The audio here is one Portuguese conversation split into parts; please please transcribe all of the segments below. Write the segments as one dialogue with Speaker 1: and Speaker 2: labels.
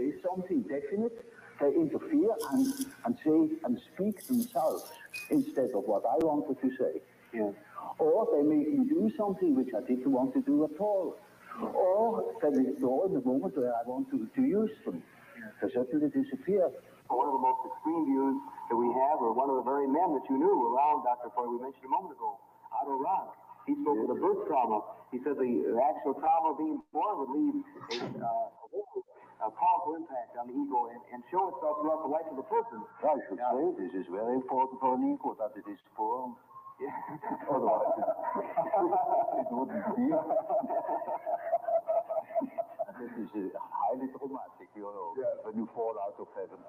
Speaker 1: say something definite, they interfere and, and say and speak themselves instead of what I wanted to say.
Speaker 2: Yeah.
Speaker 1: Or they make me do something which I didn't want to do at all. Or they withdraw in the moment where I want to, to use them. They suddenly disappear.
Speaker 2: One of the most extreme views that we have, or one of the very men that you knew around Dr. Freud, we mentioned a moment ago, Otto Rank. He spoke of the birth trauma. He said the actual trauma being born would leave a, uh, a powerful impact on the ego and, and show itself throughout the life of the person.
Speaker 1: I should say this is very important for an ego that it is born.
Speaker 2: Yeah.
Speaker 1: Otherwise, it wouldn't be. this is uh, highly traumatic, you know,
Speaker 2: Yeah.
Speaker 1: when you fall out of heaven.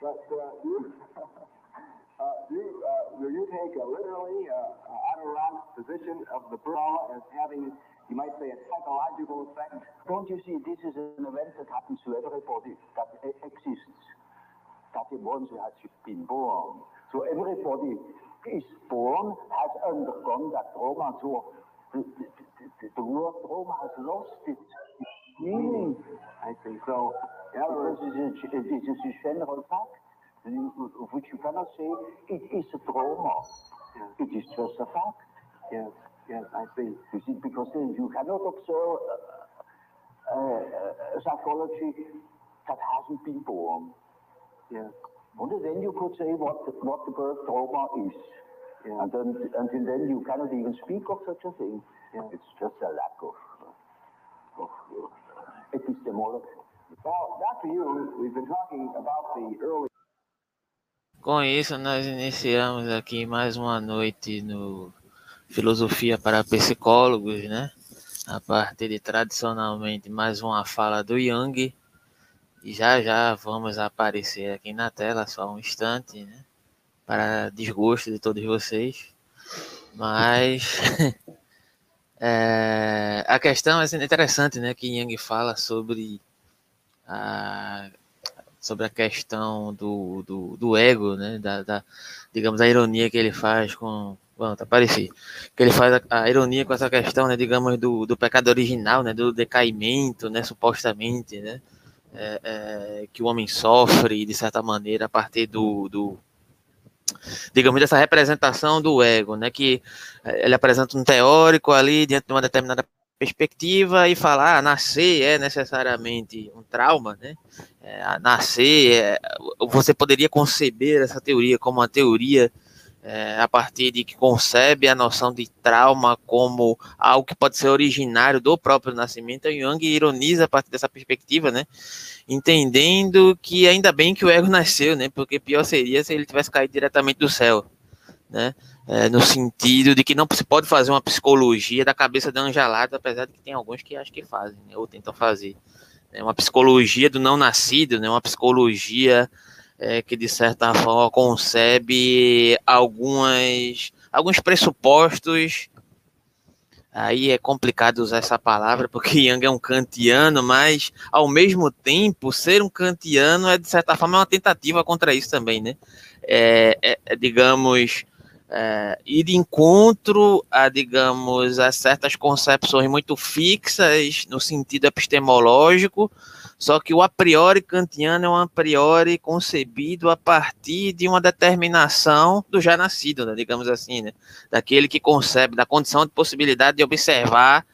Speaker 2: But uh, you, uh, you, uh, will you take a literally uh, Otto Rank's position of the trauma as having, you might say, a psychological effect?
Speaker 1: Don't you see, this is an event that happens to everybody that exists. That once has been born. So everybody is born, has undergone that trauma. So the, the, the, the word trauma has lost its meaning.
Speaker 2: I think So, in other
Speaker 1: Because
Speaker 2: words,
Speaker 1: it is, it is a general fact, which you cannot say it is a trauma.
Speaker 2: Yeah.
Speaker 1: It is just a fact.
Speaker 2: yes, yes, I see.
Speaker 1: You see, because then you cannot observe uh, uh, a psychology that hasn't been born.
Speaker 2: Yes,
Speaker 1: Only then you could say what the, what the birth trauma is.
Speaker 2: Yeah.
Speaker 1: And then, until then you cannot even speak of such a thing.
Speaker 2: Yeah.
Speaker 1: It's just a lack of, of uh, epistemology.
Speaker 2: Well, Dr. Yu, we've been talking about the early
Speaker 3: Com isso, nós iniciamos aqui mais uma noite no Filosofia para Psicólogos, né? A partir de tradicionalmente mais uma fala do Jung. E já já vamos aparecer aqui na tela, só um instante, né? Para desgosto de todos vocês. Mas é, a questão é interessante, né? Que Jung fala sobre a sobre a questão do, do, do ego, né? Da, da, digamos, a ironia que ele faz com. Tá parecido. Que ele faz a, a ironia com essa questão, né? Digamos, do, do pecado original, né? Do decaimento, né? Supostamente, né? É, é, que o homem sofre, de certa maneira, a partir do, do digamos, dessa representação do ego, né? Que eh, ele apresenta um teórico ali diante de uma determinada perspectiva e fala, ah, nascer é necessariamente um trauma, né? É, nascer, é, você poderia conceber essa teoria como uma teoria é, a partir de que concebe a noção de trauma como algo que pode ser originário do próprio nascimento. E Jung ironiza a partir dessa perspectiva, né? Entendendo que ainda bem que o ego nasceu, né? Porque pior seria se ele tivesse caído diretamente do céu, né? É, no sentido de que não se pode fazer uma psicologia da cabeça da angelada, apesar de que tem alguns que acham que fazem, né? ou tentam fazer né, uma psicologia do não nascido, né, uma psicologia é, que de certa forma concebe algumas, alguns pressupostos. Aí é complicado usar essa palavra porque Jung é um kantiano, mas ao mesmo tempo ser um kantiano é de certa forma uma tentativa contra isso também, né? É, é, é digamos é, ir de encontro a, digamos, a certas concepções muito fixas no sentido epistemológico, só que o a priori kantiano é um a priori concebido a partir de uma determinação do já nascido, né, digamos assim, né, daquele que concebe, da condição de possibilidade de observar,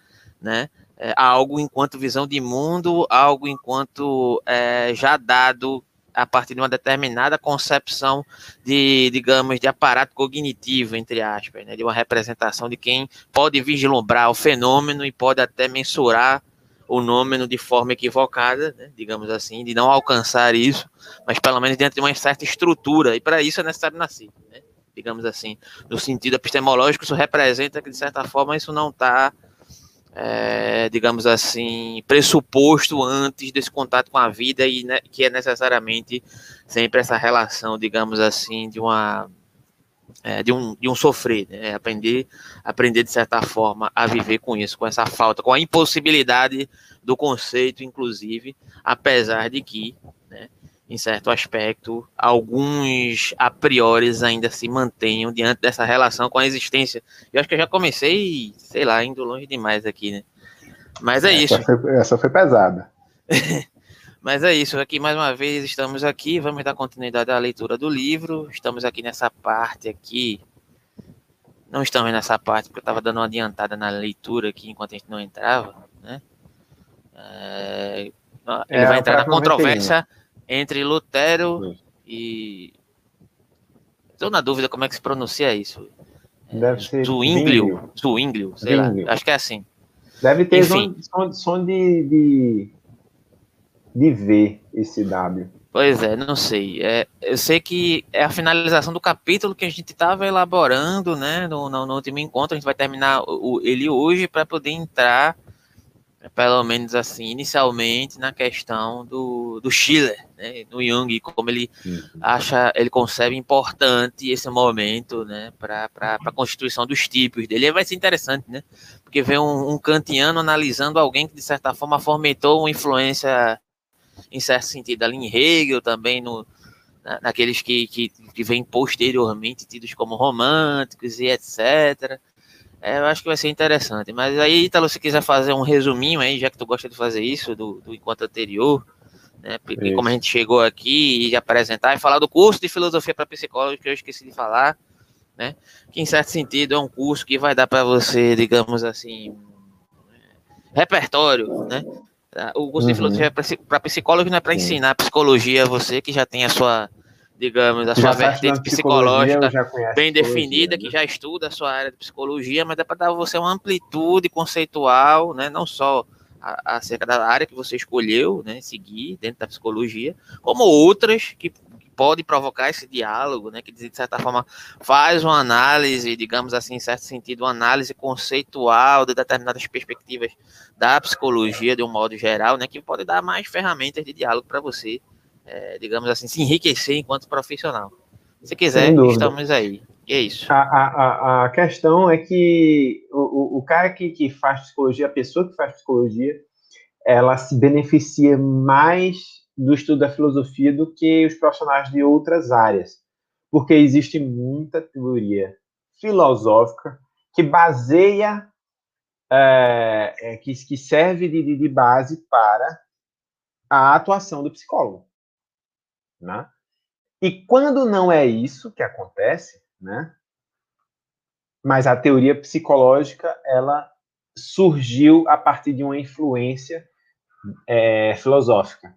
Speaker 3: né, é, algo enquanto visão de mundo, algo enquanto é, já dado a partir de uma determinada concepção de, digamos, de aparato cognitivo, entre aspas, né, de uma representação de quem pode vislumbrar o fenômeno e pode até mensurar o nômeno de forma equivocada, né, digamos assim, de não alcançar isso, mas pelo menos dentro de uma certa estrutura, e para isso é necessário nascer, né, digamos assim. No sentido epistemológico, isso representa que, de certa forma, isso não está é, digamos assim, pressuposto antes desse contato com a vida e né, que é necessariamente sempre essa relação, digamos assim, de uma é, de, um, de um sofrer, né? aprender, aprender de certa forma a viver com isso, com essa falta, com a impossibilidade do conceito, inclusive, apesar de que, né, em certo aspecto, alguns a priori ainda se mantenham diante dessa relação com a existência. Eu acho que eu já comecei, sei lá, indo longe demais aqui, né? Mas é
Speaker 4: essa
Speaker 3: isso.
Speaker 4: Foi, essa foi pesada.
Speaker 3: Mas é isso, aqui mais uma vez estamos aqui, vamos dar continuidade à leitura do livro. Estamos aqui nessa parte aqui. Não estamos nessa parte porque eu estava dando uma adiantada na leitura aqui enquanto a gente não entrava, né? É, ele é, vai entrar na controvérsia entre Lutero e Estou na dúvida como é que se pronuncia isso.
Speaker 4: Deve ser
Speaker 3: Zwinglio, Zwinglio, sei lá, acho que é assim.
Speaker 4: Deve ter som, som, de, de, de V esse W.
Speaker 3: Pois é, não sei. É, eu sei que é a finalização do capítulo que a gente estava elaborando, né, no, no, no, último encontro. A gente vai terminar o, ele hoje para poder entrar pelo menos assim, inicialmente, na questão do, do Schiller, né, no Jung, como ele uhum. acha, ele concebe importante esse momento, né, para a constituição dos tipos dele. E vai ser interessante, né, porque vê um, um kantiano analisando alguém que, de certa forma, fomentou uma influência, em certo sentido, ali em Hegel, também no, na, naqueles que, que, que vêm posteriormente tidos como românticos e etc., é, eu acho que vai ser interessante. Mas aí, Ítalo, se quiser fazer um resuminho aí, já que tu gosta de fazer isso do, do encontro anterior, né? Porque como a gente chegou aqui e apresentar e falar do curso de filosofia para psicólogos que eu esqueci de falar, né? Que em certo sentido é um curso que vai dar para você, digamos assim, repertório, né? O curso uhum. de filosofia para psicólogo não é para ensinar psicologia a você que já tem a sua digamos, a sua vertente psicológica bem definida, né? que já estuda a sua área de psicologia, mas é para dar você uma amplitude conceitual, né, não só acerca da área que você escolheu, né, seguir dentro da psicologia, como outras que, que podem provocar esse diálogo, né, que de certa forma faz uma análise, digamos assim, em certo sentido, uma análise conceitual de determinadas perspectivas da psicologia de um modo geral, né, que pode dar mais ferramentas de diálogo para você é, digamos assim, se enriquecer enquanto profissional. Se quiser, estamos aí. E é isso.
Speaker 4: A, a, a questão é que o, o cara que, que faz psicologia, a pessoa que faz psicologia, ela se beneficia mais do estudo da filosofia do que os profissionais de outras áreas. Porque existe muita teoria filosófica que baseia, é, é, que, que serve de, de base para a atuação do psicólogo. Né? E quando não é isso que acontece, né? mas a teoria psicológica ela surgiu a partir de uma influência é, filosófica.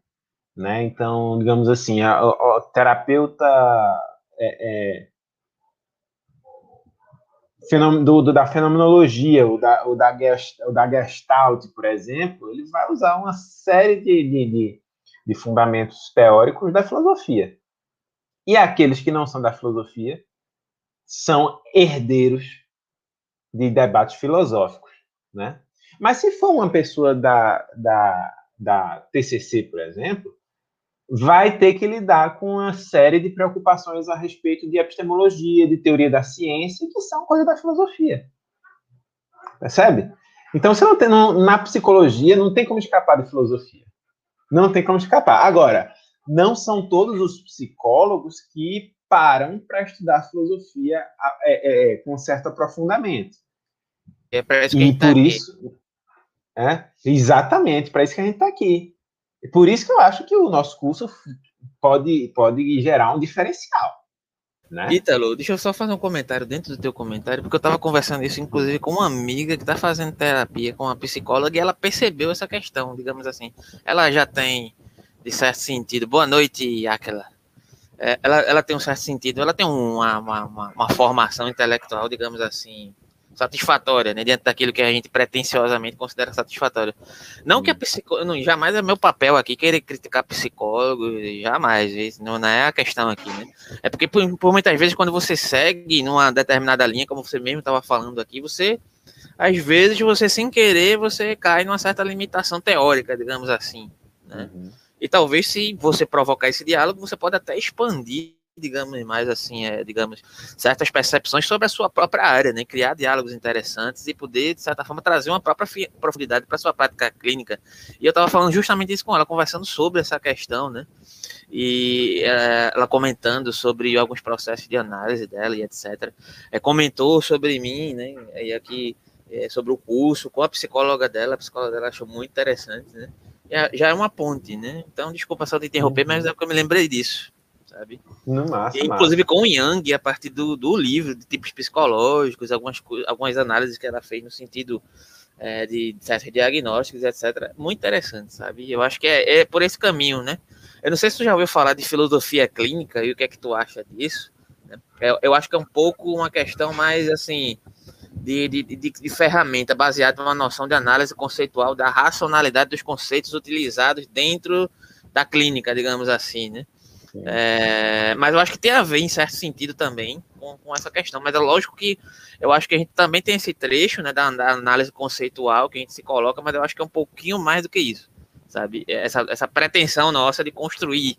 Speaker 4: Né? Então, digamos assim, a, a terapeuta é, é, do, do, da fenomenologia, o da, o, da gest, o da Gestalt, por exemplo, ele vai usar uma série de, de, de de fundamentos teóricos da filosofia. E aqueles que não são da filosofia são herdeiros de debates filosóficos, né? Mas se for uma pessoa da, da, da TCC, por exemplo, vai ter que lidar com uma série de preocupações a respeito de epistemologia, de teoria da ciência, que são coisa da filosofia. Percebe? Então, você não tem, não, na psicologia não tem como escapar de filosofia. Não tem como escapar. Agora, não são todos os psicólogos que param para estudar filosofia é, é, com certo aprofundamento.
Speaker 3: É para isso que e a gente
Speaker 4: tá por isso, é, exatamente, para isso que a gente está aqui. Por isso que eu acho que o nosso curso pode, pode gerar um diferencial. Né?
Speaker 3: Ítalo, deixa eu só fazer um comentário dentro do teu comentário, porque eu estava conversando isso, inclusive, com uma amiga que está fazendo terapia com uma psicóloga e ela percebeu essa questão, digamos assim. Ela já tem, de certo sentido, boa noite, aquela. É, ela, ela tem um certo sentido, ela tem uma, uma, uma, uma formação intelectual, digamos assim, satisfatória, né, diante daquilo que a gente pretensiosamente considera satisfatório. Não que a psicóloga, jamais é meu papel aqui querer criticar psicólogo, jamais, isso não, é a questão aqui, né? É porque por, por muitas vezes quando você segue numa determinada linha, como você mesmo estava falando aqui, você às vezes você sem querer você cai numa certa limitação teórica, digamos assim, né? Uhum. E talvez se você provocar esse diálogo, você pode até expandir digamos mais assim, é, digamos, certas percepções sobre a sua própria área, né? Criar diálogos interessantes e poder, de certa forma, trazer uma própria profundidade para sua prática clínica. E eu estava falando justamente isso com ela, conversando sobre essa questão, né? E é, ela comentando sobre alguns processos de análise dela e etc. É, comentou sobre mim, né? E aqui é, sobre o curso com a psicóloga dela, a psicóloga dela achou muito interessante, né? já é uma ponte, né? Então, desculpa só te interromper, mas é porque eu me lembrei disso, sabe?
Speaker 4: No
Speaker 3: e, inclusive com o Young, a partir do, do livro, de tipos psicológicos, algumas, algumas análises que ela fez no sentido é, de, de certos diagnósticos, etc. Muito interessante, sabe? Eu acho que é, é por esse caminho, né? Eu não sei se tu já ouviu falar de filosofia clínica e o que é que tu acha disso. Né? Eu, eu acho que é um pouco uma questão mais assim de, de, de, de, ferramenta baseada numa noção de análise conceitual da racionalidade dos conceitos utilizados dentro da clínica, digamos assim, né? É, mas eu acho que tem a ver, em certo sentido, também com, com, essa questão. Mas é lógico que eu acho que a gente também tem esse trecho né, da, da, análise conceitual que a gente se coloca, mas eu acho que é um pouquinho mais do que isso, sabe? Essa, essa pretensão nossa de construir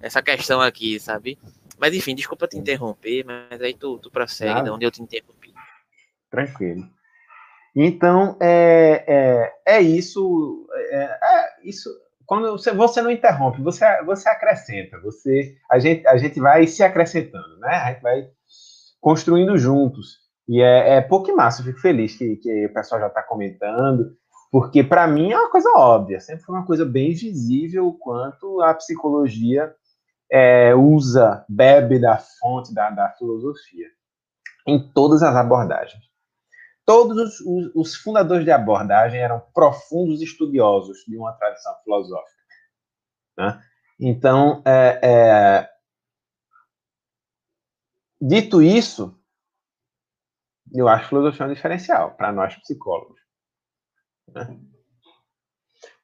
Speaker 3: essa questão aqui, sabe? Mas enfim, desculpa te interromper, mas aí tu, tu prossegue de onde eu te interrompi.
Speaker 4: Tranquilo. Então, é, é, é isso. É, é, isso. Quando você, você não interrompe, você, você acrescenta. Você, a, gente, a gente vai se acrescentando, né? A gente vai construindo juntos. E é, é pouco massa, eu fico feliz que, que o pessoal já está comentando, porque para mim é uma coisa óbvia, sempre foi uma coisa bem visível quanto a psicologia é, usa, bebe da fonte da, da filosofia em todas as abordagens. Todos os, os, fundadores de abordagem eram profundos estudiosos de uma tradição filosófica. Né? Então, é, é, dito isso, eu acho que filosofia é um diferencial para nós psicólogos. Né?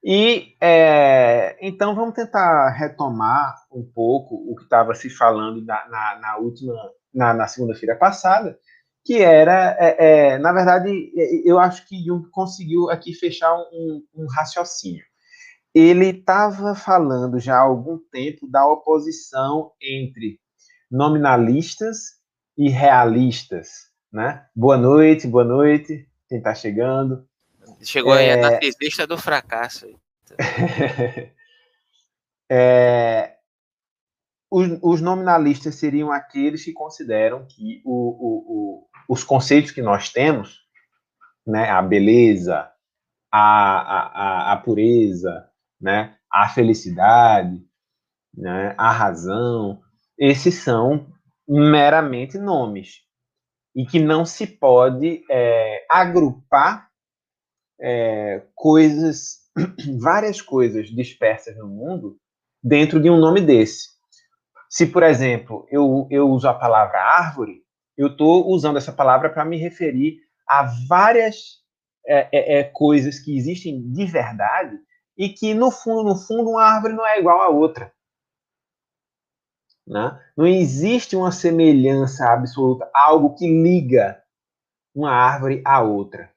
Speaker 4: E é, então vamos tentar retomar um pouco o que estava se falando na, na, na última, na, na segunda-feira passada, que era, é, é, na verdade, é, eu acho que Jung conseguiu aqui fechar um, um raciocínio. Ele estava falando já há algum tempo da oposição entre nominalistas e realistas, né? Boa noite, boa noite, quem está chegando.
Speaker 3: Chegou aí a narcisista do fracasso.
Speaker 4: é, os, os, nominalistas seriam aqueles que consideram que o, o, o os conceitos que nós temos, né, a beleza, a, a, a pureza, né, a felicidade, né, a razão, esses são meramente nomes e que não se pode é, agrupar é, coisas, várias coisas dispersas no mundo dentro de um nome desse. Se, por exemplo, eu, eu uso a palavra árvore, eu estou usando essa palavra para me referir a várias é, é, é, coisas que existem de verdade e que, no fundo, no fundo, uma árvore não é igual a outra. Né? Não existe uma semelhança absoluta, algo que liga uma árvore à outra.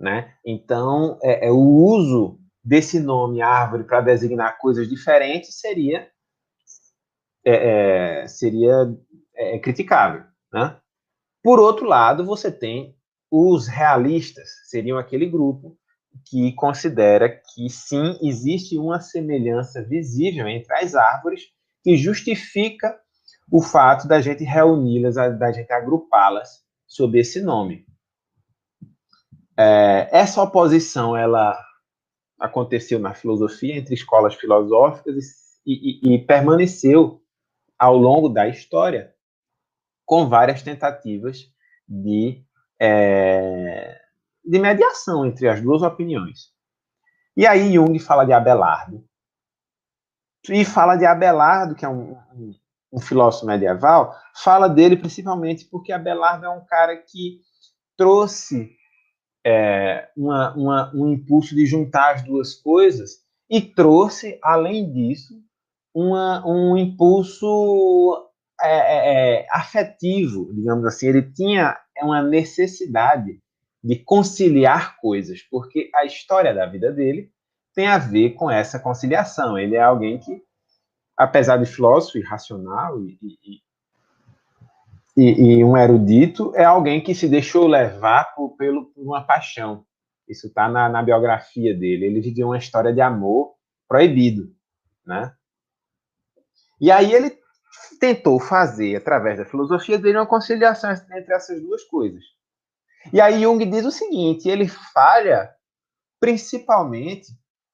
Speaker 4: Né? Então, é, é o uso desse nome árvore para designar coisas diferentes seria é, é, seria é, criticável. Né? Por outro lado, você tem os realistas, seriam aquele grupo que considera que sim, existe uma semelhança visível entre as árvores que justifica o fato da gente reuni-las, da gente agrupá-las sob esse nome. É, essa oposição, ela aconteceu na filosofia entre escolas filosóficas e, e, e permaneceu ao longo da história com várias tentativas de, é, de mediação entre as duas opiniões. E aí Jung fala de Abelardo. E fala de Abelardo, que é um, um, um filósofo medieval, fala dele principalmente porque Abelardo é um cara que trouxe é, uma, uma, um impulso de juntar as duas coisas e trouxe, além disso, uma, um impulso é, é, é, afetivo, digamos assim, ele tinha uma necessidade de conciliar coisas, porque a história da vida dele tem a ver com essa conciliação. Ele é alguém que, apesar de filósofo e racional e, e, e, e um erudito, é alguém que se deixou levar por, pelo, por uma paixão. Isso está na, na biografia dele. Ele vivia uma história de amor proibido, né? E aí ele tentou fazer, através da filosofia dele, uma conciliação entre essas duas coisas. E aí Jung diz o seguinte: ele falha principalmente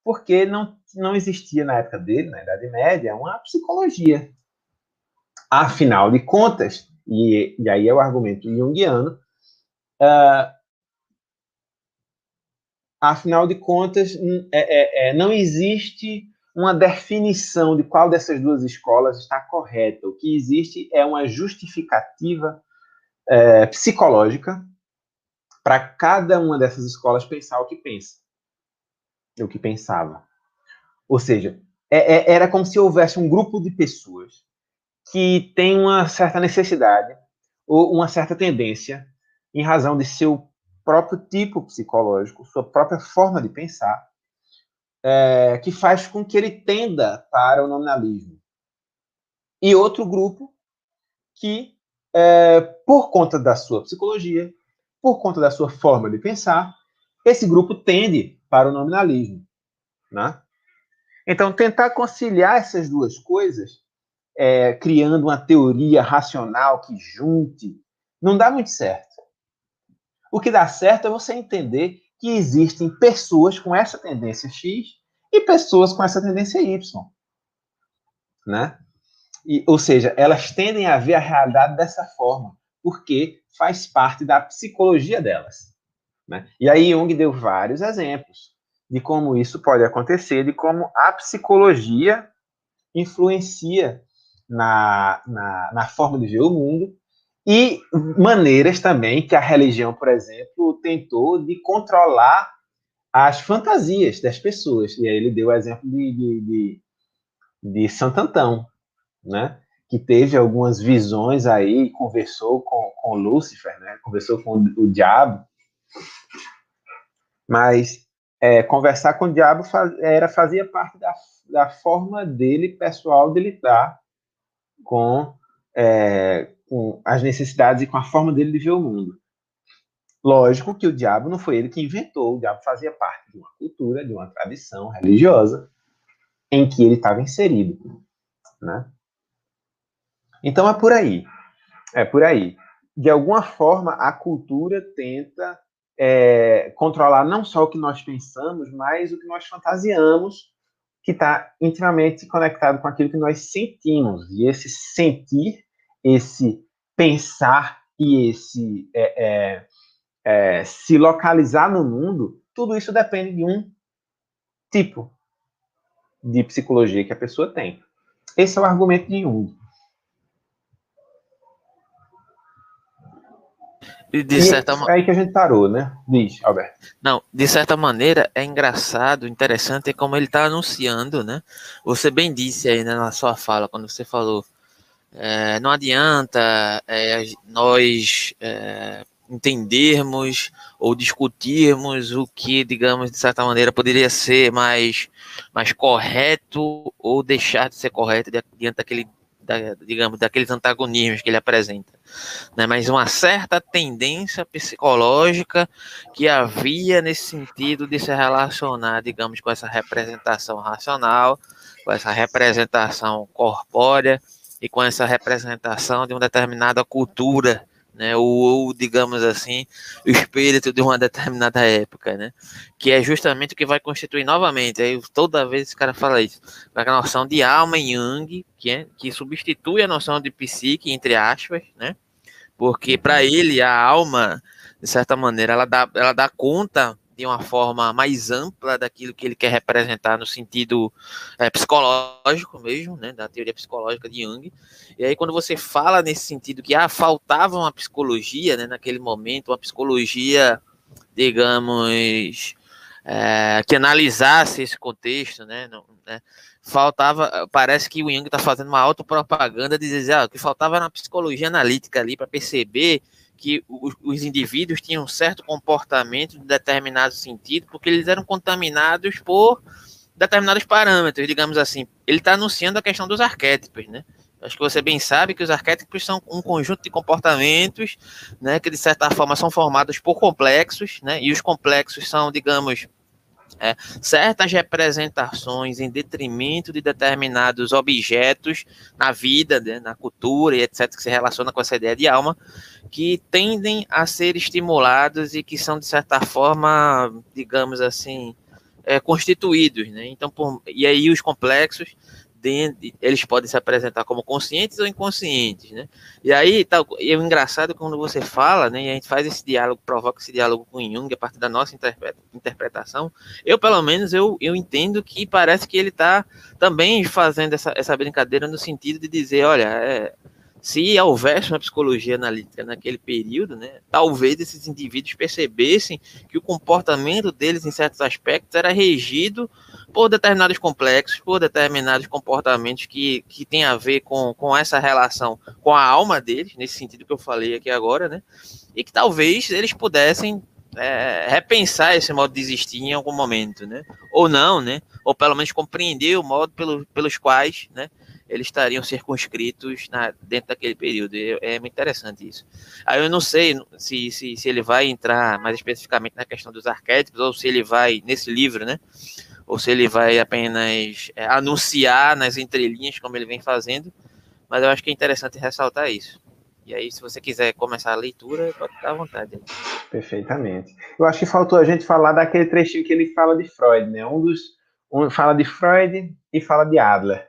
Speaker 4: porque não, não existia na época dele, na Idade Média, uma psicologia. Afinal de contas, e, e aí é o argumento junguiano, uh, afinal de contas, é, é, é, não existe uma definição de qual dessas duas escolas está correta. O que existe é uma justificativa é, psicológica para cada uma dessas escolas pensar o que pensa, o que pensava. Ou seja, é, é, era como se houvesse um grupo de pessoas que tem uma certa necessidade ou uma certa tendência, em razão de seu próprio tipo psicológico, sua própria forma de pensar, é, que faz com que ele tenda para o nominalismo. E outro grupo que, é, por conta da sua psicologia, por conta da sua forma de pensar, esse grupo tende para o nominalismo. Né? Então, tentar conciliar essas duas coisas, é, criando uma teoria racional que junte, não dá muito certo. O que dá certo é você entender que existem pessoas com essa tendência X e pessoas com essa tendência Y. Né? E, ou seja, elas tendem a ver a realidade dessa forma, porque faz parte da psicologia delas. Né? E aí Jung deu vários exemplos de como isso pode acontecer, de como a psicologia influencia na, na, na forma de ver o mundo e maneiras também que a religião, por exemplo, tentou de controlar as fantasias das pessoas. E aí ele deu o exemplo de, de, de, de Santo Antão, né? que teve algumas visões aí, conversou com, com Lúcifer, né? conversou com o diabo, mas é, conversar com o diabo faz, era, fazia parte da, da forma dele, pessoal, de lidar com, é, com as necessidades e com a forma dele de ver o mundo. Lógico que o diabo não foi ele que inventou, o diabo fazia parte de uma cultura, de uma tradição religiosa em que ele estava inserido, né? Então é por aí, é por aí. De alguma forma, a cultura tenta é, controlar não só o que nós pensamos, mas o que nós fantasiamos, que está intimamente conectado com aquilo que nós sentimos. E esse sentir, esse pensar e esse é, é, é, se localizar no mundo, tudo isso depende de um tipo de psicologia que a pessoa tem. Esse é o argumento de Jung.
Speaker 3: E de certa
Speaker 4: É aí que a gente parou, né? Diz, Alberto.
Speaker 3: Não, de certa maneira é engraçado, interessante como ele está anunciando, né? Você bem disse aí né, na sua fala, quando você falou, é, não adianta é, nós é, entendermos ou discutirmos o que, digamos, de certa maneira poderia ser mais, mais correto ou deixar de ser correto diante daquele, da, digamos, daqueles antagonismos que ele apresenta. Né? Mas uma certa tendência psicológica que havia nesse sentido de se relacionar, digamos, com essa representação racional, com essa representação corpórea e com essa representação de uma determinada cultura né, ou, ou, digamos assim, o espírito de uma determinada época, né, que é justamente o que vai constituir novamente, aí toda vez esse cara fala isso, a noção de alma em Jung, que, é, que substitui a noção de psique, entre aspas, né, porque para ele a alma, de certa maneira, ela dá, ela dá conta de uma forma mais ampla daquilo que ele quer representar no sentido é, psicológico mesmo, né, da teoria psicológica de Jung. E aí quando você fala nesse sentido que ah, faltava uma psicologia, né, naquele momento, uma psicologia, digamos, é, que analisasse esse contexto, né, não, né, faltava, parece que o Jung está fazendo uma autopropaganda de dizer ah, que faltava uma psicologia analítica ali para perceber que os, os, indivíduos tinham um certo comportamento de determinado sentido, porque eles eram contaminados por determinados parâmetros, digamos assim. Ele está anunciando a questão dos arquétipos, né? Acho que você bem sabe que os arquétipos são um conjunto de comportamentos, né, que de certa forma são formados por complexos, né, e os complexos são, digamos, é, certas representações em detrimento de determinados objetos na vida, né, na cultura e etc., que se relaciona com essa ideia de alma, que tendem a ser estimulados e que são, de certa forma, digamos assim, é, constituídos, né? Então, por, e aí os complexos eles podem se apresentar como conscientes ou inconscientes, né? E aí, tá, e o engraçado quando você fala, né, e a gente faz esse diálogo, provoca esse diálogo com Jung a partir da nossa interpretação, eu, pelo menos, eu, eu entendo que parece que ele está também fazendo essa, essa brincadeira no sentido de dizer, olha, é, se houvesse uma psicologia analítica naquele período, né, talvez esses indivíduos percebessem que o comportamento deles, em certos aspectos, era regido por determinados complexos, por determinados comportamentos que, que têm a ver com, com essa relação com a alma deles, nesse sentido que eu falei aqui agora, né, e que talvez eles pudessem é, repensar esse modo de existir em algum momento, né, ou não, né, ou pelo menos compreender o modo pelo, pelos quais, né, eles estariam circunscritos na, dentro daquele período. É, é muito interessante isso. Aí eu não sei se, se, se ele vai entrar mais especificamente na questão dos arquétipos, ou se ele vai, nesse livro, né? Ou se ele vai apenas é, anunciar nas entrelinhas, como ele vem fazendo. Mas eu acho que é interessante ressaltar isso. E aí, se você quiser começar a leitura, pode ficar à vontade.
Speaker 4: Perfeitamente. Eu acho que faltou a gente falar daquele trechinho que ele fala de Freud, né? Um dos um fala de Freud e fala de Adler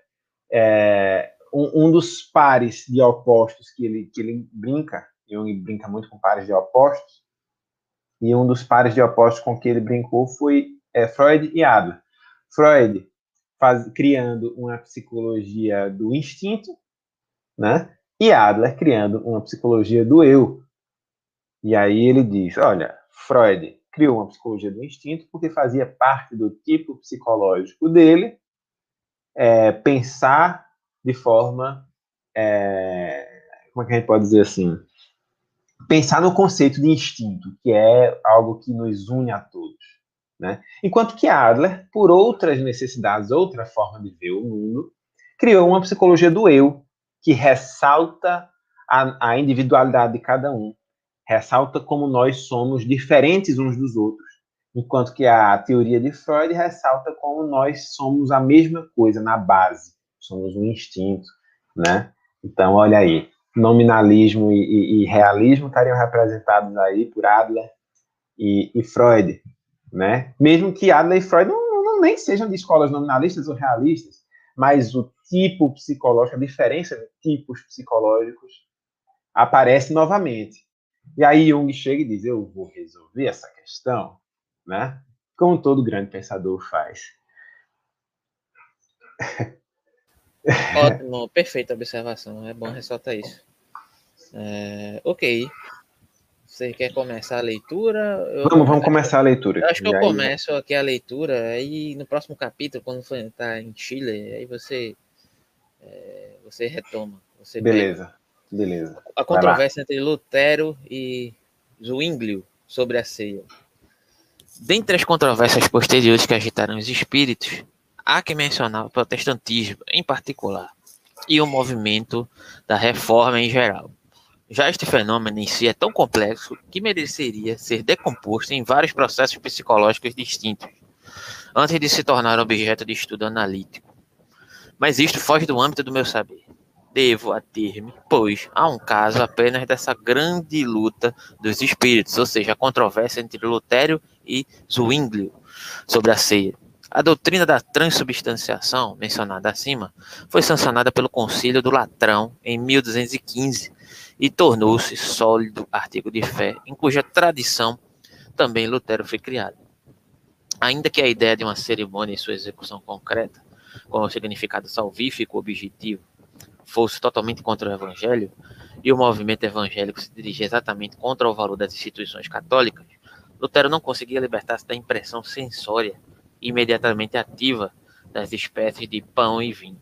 Speaker 4: é, um, um, dos pares de opostos que ele, que ele brinca, Jung brinca muito com pares de opostos, e um dos pares de opostos com que ele brincou foi é, Freud e Adler. Freud faz, criando uma psicologia do instinto, né? E Adler criando uma psicologia do eu. E aí ele diz, olha, Freud criou uma psicologia do instinto porque fazia parte do tipo psicológico dele é, pensar de forma. É, como é que a gente pode dizer assim? Pensar no conceito de instinto, que é algo que nos une a todos. Né? Enquanto que Adler, por outras necessidades, outra forma de ver o mundo, criou uma psicologia do eu, que ressalta a, a individualidade de cada um, ressalta como nós somos diferentes uns dos outros enquanto que a teoria de Freud ressalta como nós somos a mesma coisa na base, somos um instinto, né? Então, olha aí, nominalismo e, e, e realismo estariam representados aí por Adler e, e, Freud, né? Mesmo que Adler e Freud não, não, nem sejam de escolas nominalistas ou realistas, mas o tipo psicológico, a diferença de tipos psicológicos aparece novamente. E aí Jung chega e diz: Eu vou resolver essa questão né? Como todo grande pensador faz.
Speaker 3: Ótimo, perfeita observação. É bom ressaltar isso. É, ok. Você quer começar a leitura?
Speaker 4: Eu, vamos, vamos começar a leitura.
Speaker 3: Eu acho que eu aí... começo aqui a leitura, aí no próximo capítulo, quando for entrar em Chile, aí você, é, você retoma. Você
Speaker 4: beleza, pega. beleza.
Speaker 3: A controvérsia entre Lutero e Zwinglio sobre a ceia. Dentre as controvérsias posteriores que agitaram os espíritos, há que mencionar o protestantismo em particular e o movimento da reforma em geral. Já este fenômeno em si é tão complexo que mereceria ser decomposto em vários processos psicológicos distintos, antes de se tornar objeto de estudo analítico. Mas isto foge do âmbito do meu saber devo ater-me, pois há um caso apenas dessa grande luta dos espíritos, ou seja, a controvérsia entre Lutério e Zwinglio sobre a ceia. A doutrina da transubstanciação, mencionada acima, foi sancionada pelo Concílio do Latrão em 1215 e tornou-se sólido artigo de fé, em cuja tradição também Lutero foi criado. Ainda que a ideia de uma cerimônia e sua execução concreta, com o significado salvífico objetivo, fosse totalmente contra o evangelho e o movimento evangélico se dirigia exatamente contra o valor das instituições católicas, Lutero não conseguia libertar-se da impressão sensória imediatamente ativa das espécies de pão e vinho.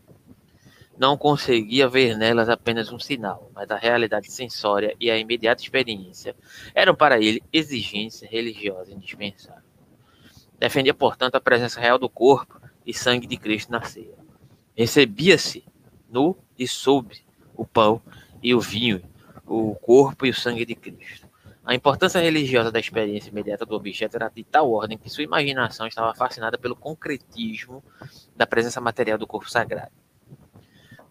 Speaker 3: Não conseguia ver nelas apenas um sinal, mas a realidade sensória e a imediata experiência eram para ele exigência religiosa indispensável. Defendia, portanto, a presença real do corpo e sangue de Cristo na ceia. Recebia-se no e sob o pão e o vinho, o corpo e o sangue de Cristo. A importância religiosa da experiência imediata do objeto era de tal ordem que sua imaginação estava fascinada pelo concretismo da presença material do corpo sagrado.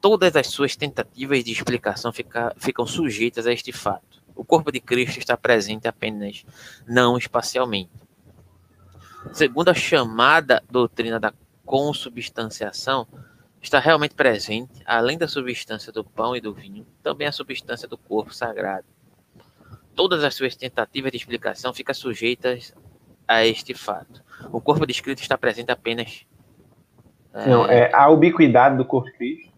Speaker 3: Todas as suas tentativas de explicação fica, ficam sujeitas a este fato. O corpo de Cristo está presente apenas não espacialmente. segundo a chamada doutrina da consubstanciação, está realmente presente, além da substância do pão e do vinho, também a substância do corpo sagrado. Todas as suas tentativas de explicação ficam sujeitas a este fato. O corpo descrito está presente apenas.
Speaker 4: Não, é, a ubiquidade do corpo de Cristo.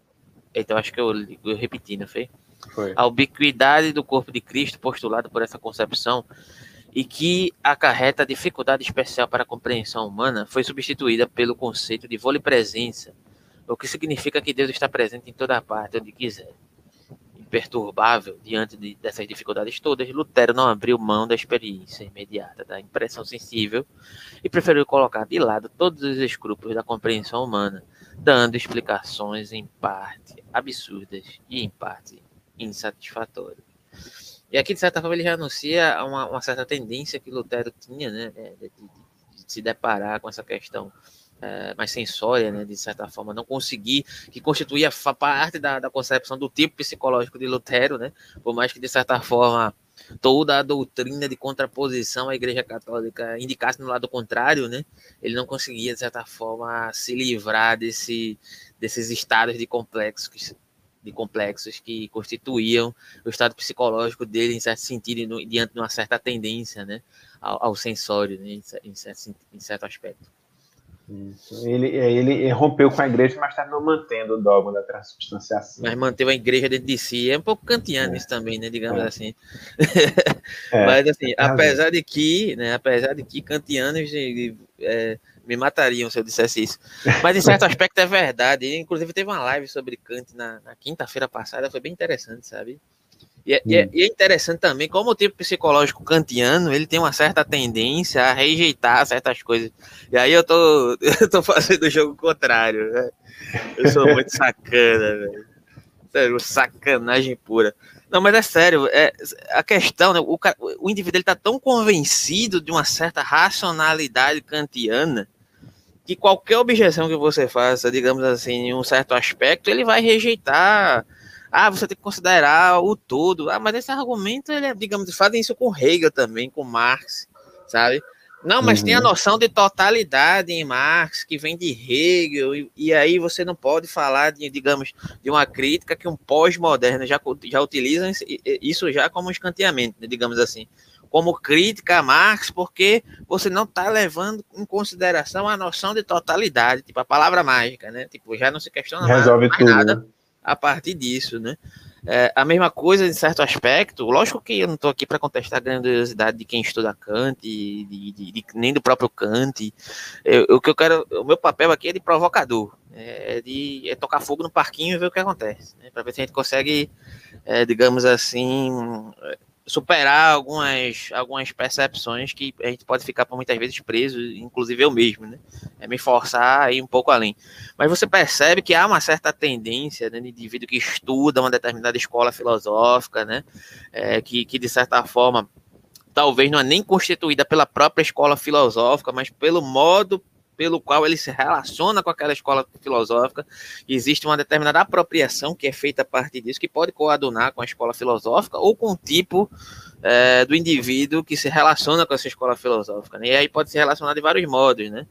Speaker 3: Então, acho que eu, eu repeti, não foi?
Speaker 4: Foi.
Speaker 3: A ubiquidade do corpo de Cristo, postulado por essa concepção, e que acarreta dificuldade especial para a compreensão humana, foi substituída pelo conceito de volipresença, o que significa que Deus está presente em toda parte, onde quiser. Imperturbável diante de, dessas dificuldades todas, Lutero não abriu mão da experiência imediata, da impressão sensível, e preferiu colocar de lado todos os escrúpulos da compreensão humana, dando explicações em parte absurdas e em parte insatisfatórias. E aqui, de certa forma, ele já anuncia uma, uma certa tendência que Lutero tinha, né, de, de, de se deparar com essa questão é, mais sensória, né, de certa forma, não conseguir, que constituía parte da, da concepção do tipo psicológico de Lutero, né, por mais que, de certa forma, toda a doutrina de contraposição à Igreja Católica indicasse no lado contrário, né, ele não conseguia, de certa forma, se livrar desse, desses estados de complexo que, de complexos que constituíam o estado psicológico dele, em certo sentido, diante de uma certa tendência né, ao, ao sensório, né, em, certo, em certo aspecto.
Speaker 4: Isso. Ele, é, ele rompeu com a igreja, mas está não mantendo o dogma da transubstanciação.
Speaker 3: Mas manteve a igreja dentro de si. É um pouco kantiano é. isso também, né? Digamos é. assim. É. mas assim, apesar de que, né? Apesar de que kantianos é, me matariam se eu dissesse isso. Mas em certo aspecto é verdade. Inclusive teve uma live sobre Kant na, na quinta-feira passada, foi bem interessante, sabe? E é, e, é, e é, interessante também como o tipo psicológico kantiano ele tem uma certa tendência a rejeitar certas coisas. E aí eu tô, eu tô fazendo o jogo contrário. Né? Eu sou muito sacana, velho. Sério, sacanagem pura. Não, mas é sério, é, a questão, né, o, o indivíduo ele tá tão convencido de uma certa racionalidade kantiana que qualquer objeção que você faça, digamos assim, em um certo aspecto, ele vai rejeitar ah, você tem que considerar o todo. Ah, mas esse argumento, ele é, digamos, fazem isso com Hegel também, com Marx, sabe? Não, mas uhum. tem a uhum. noção de totalidade em Marx, que vem de Hegel, e, e aí você não pode falar, de, digamos, de uma crítica que um pós-moderno já, já utiliza isso já como escanteamento, né, digamos assim, como crítica a Marx, porque você não está levando em consideração a noção de totalidade, tipo a palavra mágica, né? Tipo, já não se questiona
Speaker 4: Resolve
Speaker 3: mais,
Speaker 4: tudo,
Speaker 3: nada.
Speaker 4: Né?
Speaker 3: a partir disso, né? É, a mesma coisa, em certo aspecto, lógico que eu não estou aqui para contestar a grandiosidade de quem estuda Kant, de, de, de, nem do próprio Kant. Eu, o que eu quero, o meu papel aqui é de provocador, é de é tocar fogo no parquinho e ver o que acontece, né, para ver se a gente consegue, é, digamos assim, superar algumas, algumas percepções que a gente pode ficar por muitas vezes preso, inclusive eu mesmo, né? É me forçar a ir um pouco além. Mas você percebe que há uma certa tendência né, de indivíduo que estuda uma determinada escola filosófica, né? É, que, que de certa forma talvez não é nem constituída pela própria escola filosófica, mas pelo modo pelo qual ele se relaciona com aquela escola filosófica. Existe uma determinada apropriação que é feita a partir disso, que pode coadunar com a escola filosófica ou com o tipo é, do indivíduo que se relaciona com essa escola filosófica. Né? E aí pode se relacionar de vários modos, né?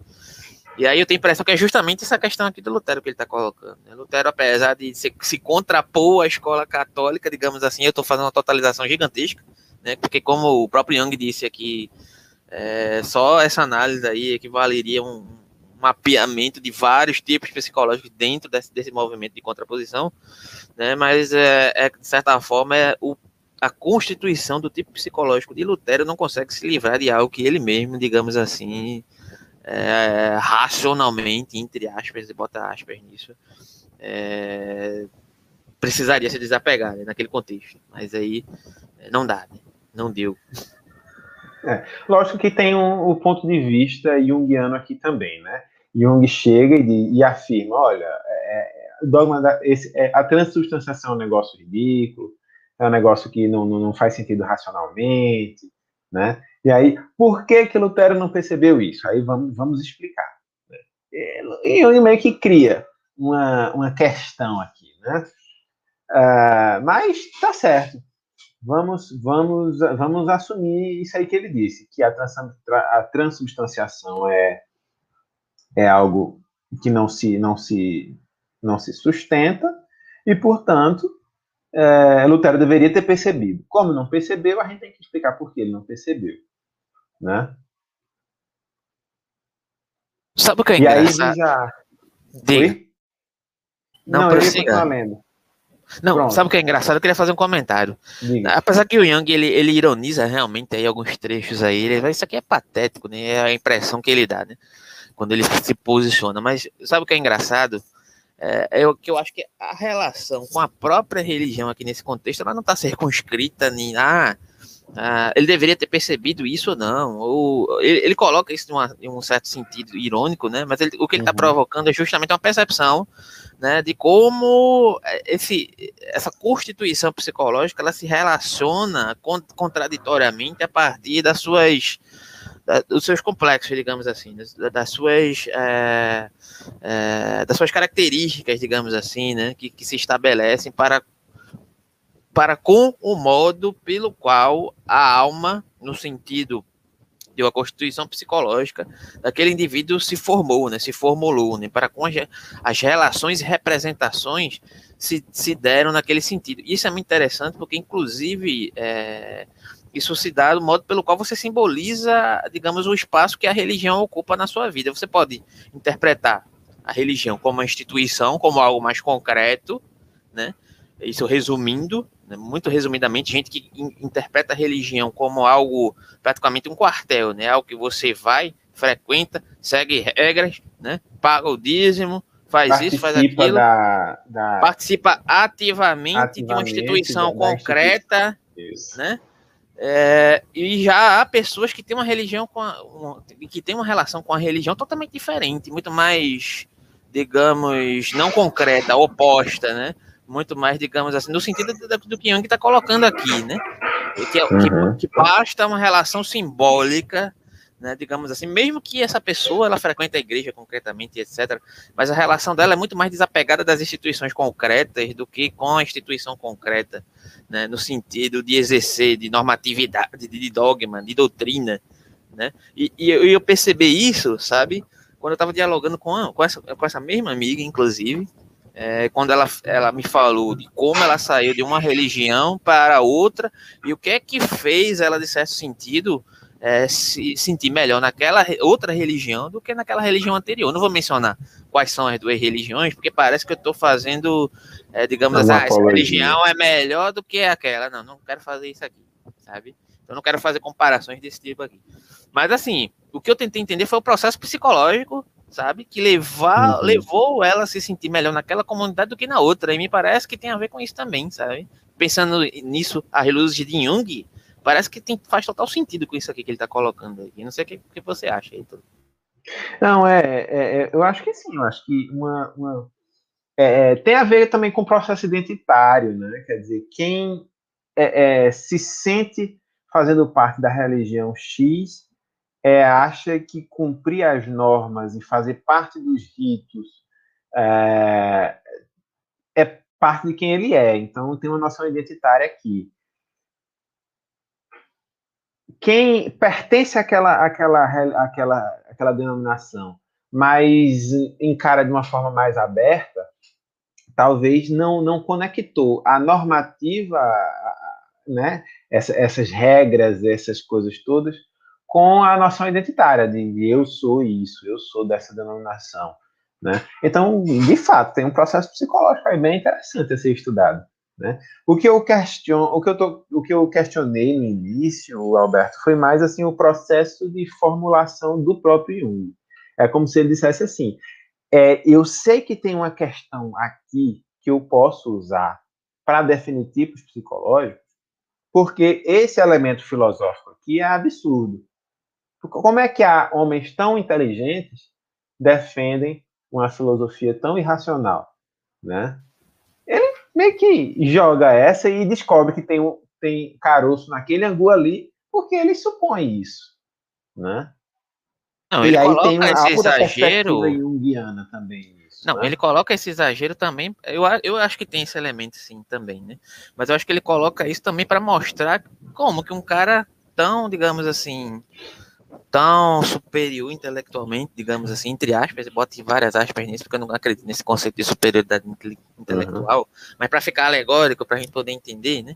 Speaker 3: E aí eu tenho a impressão que é justamente essa questão aqui do Lutero que ele está colocando. Né? Lutero, apesar de se, se contrapor à escola católica, digamos assim, eu estou fazendo uma totalização gigantesca, né? porque como o próprio Young disse aqui, é, só essa análise aí equivaleria a um, mapeamento de vários tipos psicológicos dentro desse, desse movimento de contraposição, né? Mas é, é de certa forma é o, a constituição do tipo psicológico de Lutero não consegue se livrar de algo que ele mesmo, digamos assim, é, racionalmente, entre aspas, e bota aspas nisso, é, precisaria se desapegar né, naquele contexto. Mas aí não dá, né? não deu.
Speaker 4: É, lógico que tem um, o ponto de vista junguiano aqui também, né? Jung chega e, e afirma, olha, é, é dogma da, esse, é, a transubstanciação é um negócio ridículo, é um negócio que não, não, não, faz sentido racionalmente, né? E aí, por que que Lutero não percebeu isso? Aí vamos, vamos explicar. Né? E Jung meio que cria uma, uma questão aqui, né? Uh, mas tá certo, vamos, vamos, vamos assumir isso aí que ele disse, que a, a transubstanciação é, é algo que não se, não se, não se sustenta e, portanto, é, Lutero deveria ter percebido. Como não percebeu, a gente tem que explicar por que ele não percebeu, né?
Speaker 3: Sabe o que é engraçado? E aí já... Diga. Não, não prossiga. Não, Pronto. sabe o que é engraçado? Eu queria fazer um comentário. Diga. Apesar que o Young ele, ele ironiza realmente aí alguns trechos aí, ele vai, isso aqui é patético, né? É a impressão que ele dá, né? Quando ele se posiciona. Mas sabe o que é engraçado? É, é que eu acho que a relação com a própria religião aqui nesse contexto, ela não está circunscrita nem ah, ah, ele deveria ter percebido isso ou não. Ou, ele, ele coloca isso em, um certo sentido irônico, né? Mas ele, o que ele está uhum. provocando é justamente uma percepção né, de como esse, essa constituição psicológica ela se relaciona contraditoriamente a partir das suas dos seus complexos, digamos assim, das, das suas é, é, das suas características, digamos assim, né, que, que se estabelecem para para com o modo pelo qual a alma, no sentido de uma constituição psicológica daquele indivíduo se formou, né, se formulou, né, para com as, relações e representações se, se deram naquele sentido. Isso é muito interessante porque, inclusive, é, isso se dá do modo pelo qual você simboliza, digamos, o espaço que a religião ocupa na sua vida. Você pode interpretar a religião como uma instituição, como algo mais concreto, né? Isso resumindo, muito resumidamente, gente que in, interpreta a religião como algo praticamente um quartel, né? Algo que você vai, frequenta, segue regras, né? Paga o dízimo, faz participa isso, faz aquilo, da, da... participa ativamente, ativamente, de uma instituição concreta, instituição. né? É, e já há pessoas que têm uma religião com a, uma, que tem uma relação com a religião totalmente diferente, muito mais, digamos, não concreta, oposta, né? Muito mais, digamos assim, no sentido do, do que Jung está colocando aqui, né? Que, uhum. que, que basta uma relação simbólica né, digamos assim, mesmo que essa pessoa ela frequente a igreja concretamente, etc., mas a relação dela é muito mais desapegada das instituições concretas do que com a instituição concreta, né, no sentido de exercer, de normatividade, de dogma, de doutrina, né, e, e eu, eu percebi isso, sabe, quando eu estava dialogando com, a, com, essa, com essa mesma amiga, inclusive, é, quando ela, ela me falou de como ela saiu de uma religião para outra e o que é que fez ela, de certo sentido, é, se sentir melhor naquela outra religião do que naquela religião anterior. Não vou mencionar quais são as duas religiões, porque parece que eu estou fazendo, é, digamos assim, ah, essa religião é melhor do que aquela. Não, não quero fazer isso aqui, sabe? Eu não quero fazer comparações desse tipo aqui. Mas assim, o que eu tentei entender foi o processo psicológico, sabe? Que levar, uhum. levou ela a se sentir melhor naquela comunidade do que na outra. E me parece que tem a ver com isso também, sabe? Pensando nisso, a luz de Jung, parece que tem, faz total sentido com isso aqui que ele está colocando aqui. Não sei o que, que você acha, Heitor.
Speaker 4: Não, é, é, é, eu acho que sim, eu acho que uma, uma é, é tem a ver também com o processo identitário, né? Quer dizer, quem é, se sente fazendo parte da religião X acha que cumprir as normas e fazer parte dos ritos é, parte de quem ele é. Então tem uma noção identitária aqui quem pertence àquela, àquela, àquela, àquela denominação, mas encara de uma forma mais aberta, talvez não, não conectou a normativa, né, essa, essas regras, essas coisas todas, com a noção identitária de eu sou isso, eu sou dessa denominação. Né? Então, de fato, tem um processo psicológico aí bem interessante a ser estudado. Né? O que eu questiono, o que eu, tô, o que eu questionei no início, Alberto, foi mais assim o processo de formulação do próprio Jung. É como se ele dissesse assim: é, eu sei que tem uma questão aqui que eu posso usar para definir tipos psicológicos, porque esse elemento filosófico aqui é absurdo. Como é que há homens tão inteligentes defendem uma filosofia tão irracional, né? meio que joga essa e descobre que tem, tem caroço naquele angu ali, porque ele supõe isso, né?
Speaker 3: Não, e aí tem uma, esse exagero...
Speaker 4: junguiana também.
Speaker 3: Não,
Speaker 4: né?
Speaker 3: ele coloca esse exagero também. Eu, eu acho que tem esse elemento sim também, né? Mas eu acho que ele coloca isso também para mostrar como que um cara tão, digamos assim, tão superior intelectualmente, digamos assim, entre aspas, bota várias aspas nisso, porque eu não acredito nesse conceito de superioridade intelectual, uhum. mas para ficar alegórico, para a gente poder entender, né?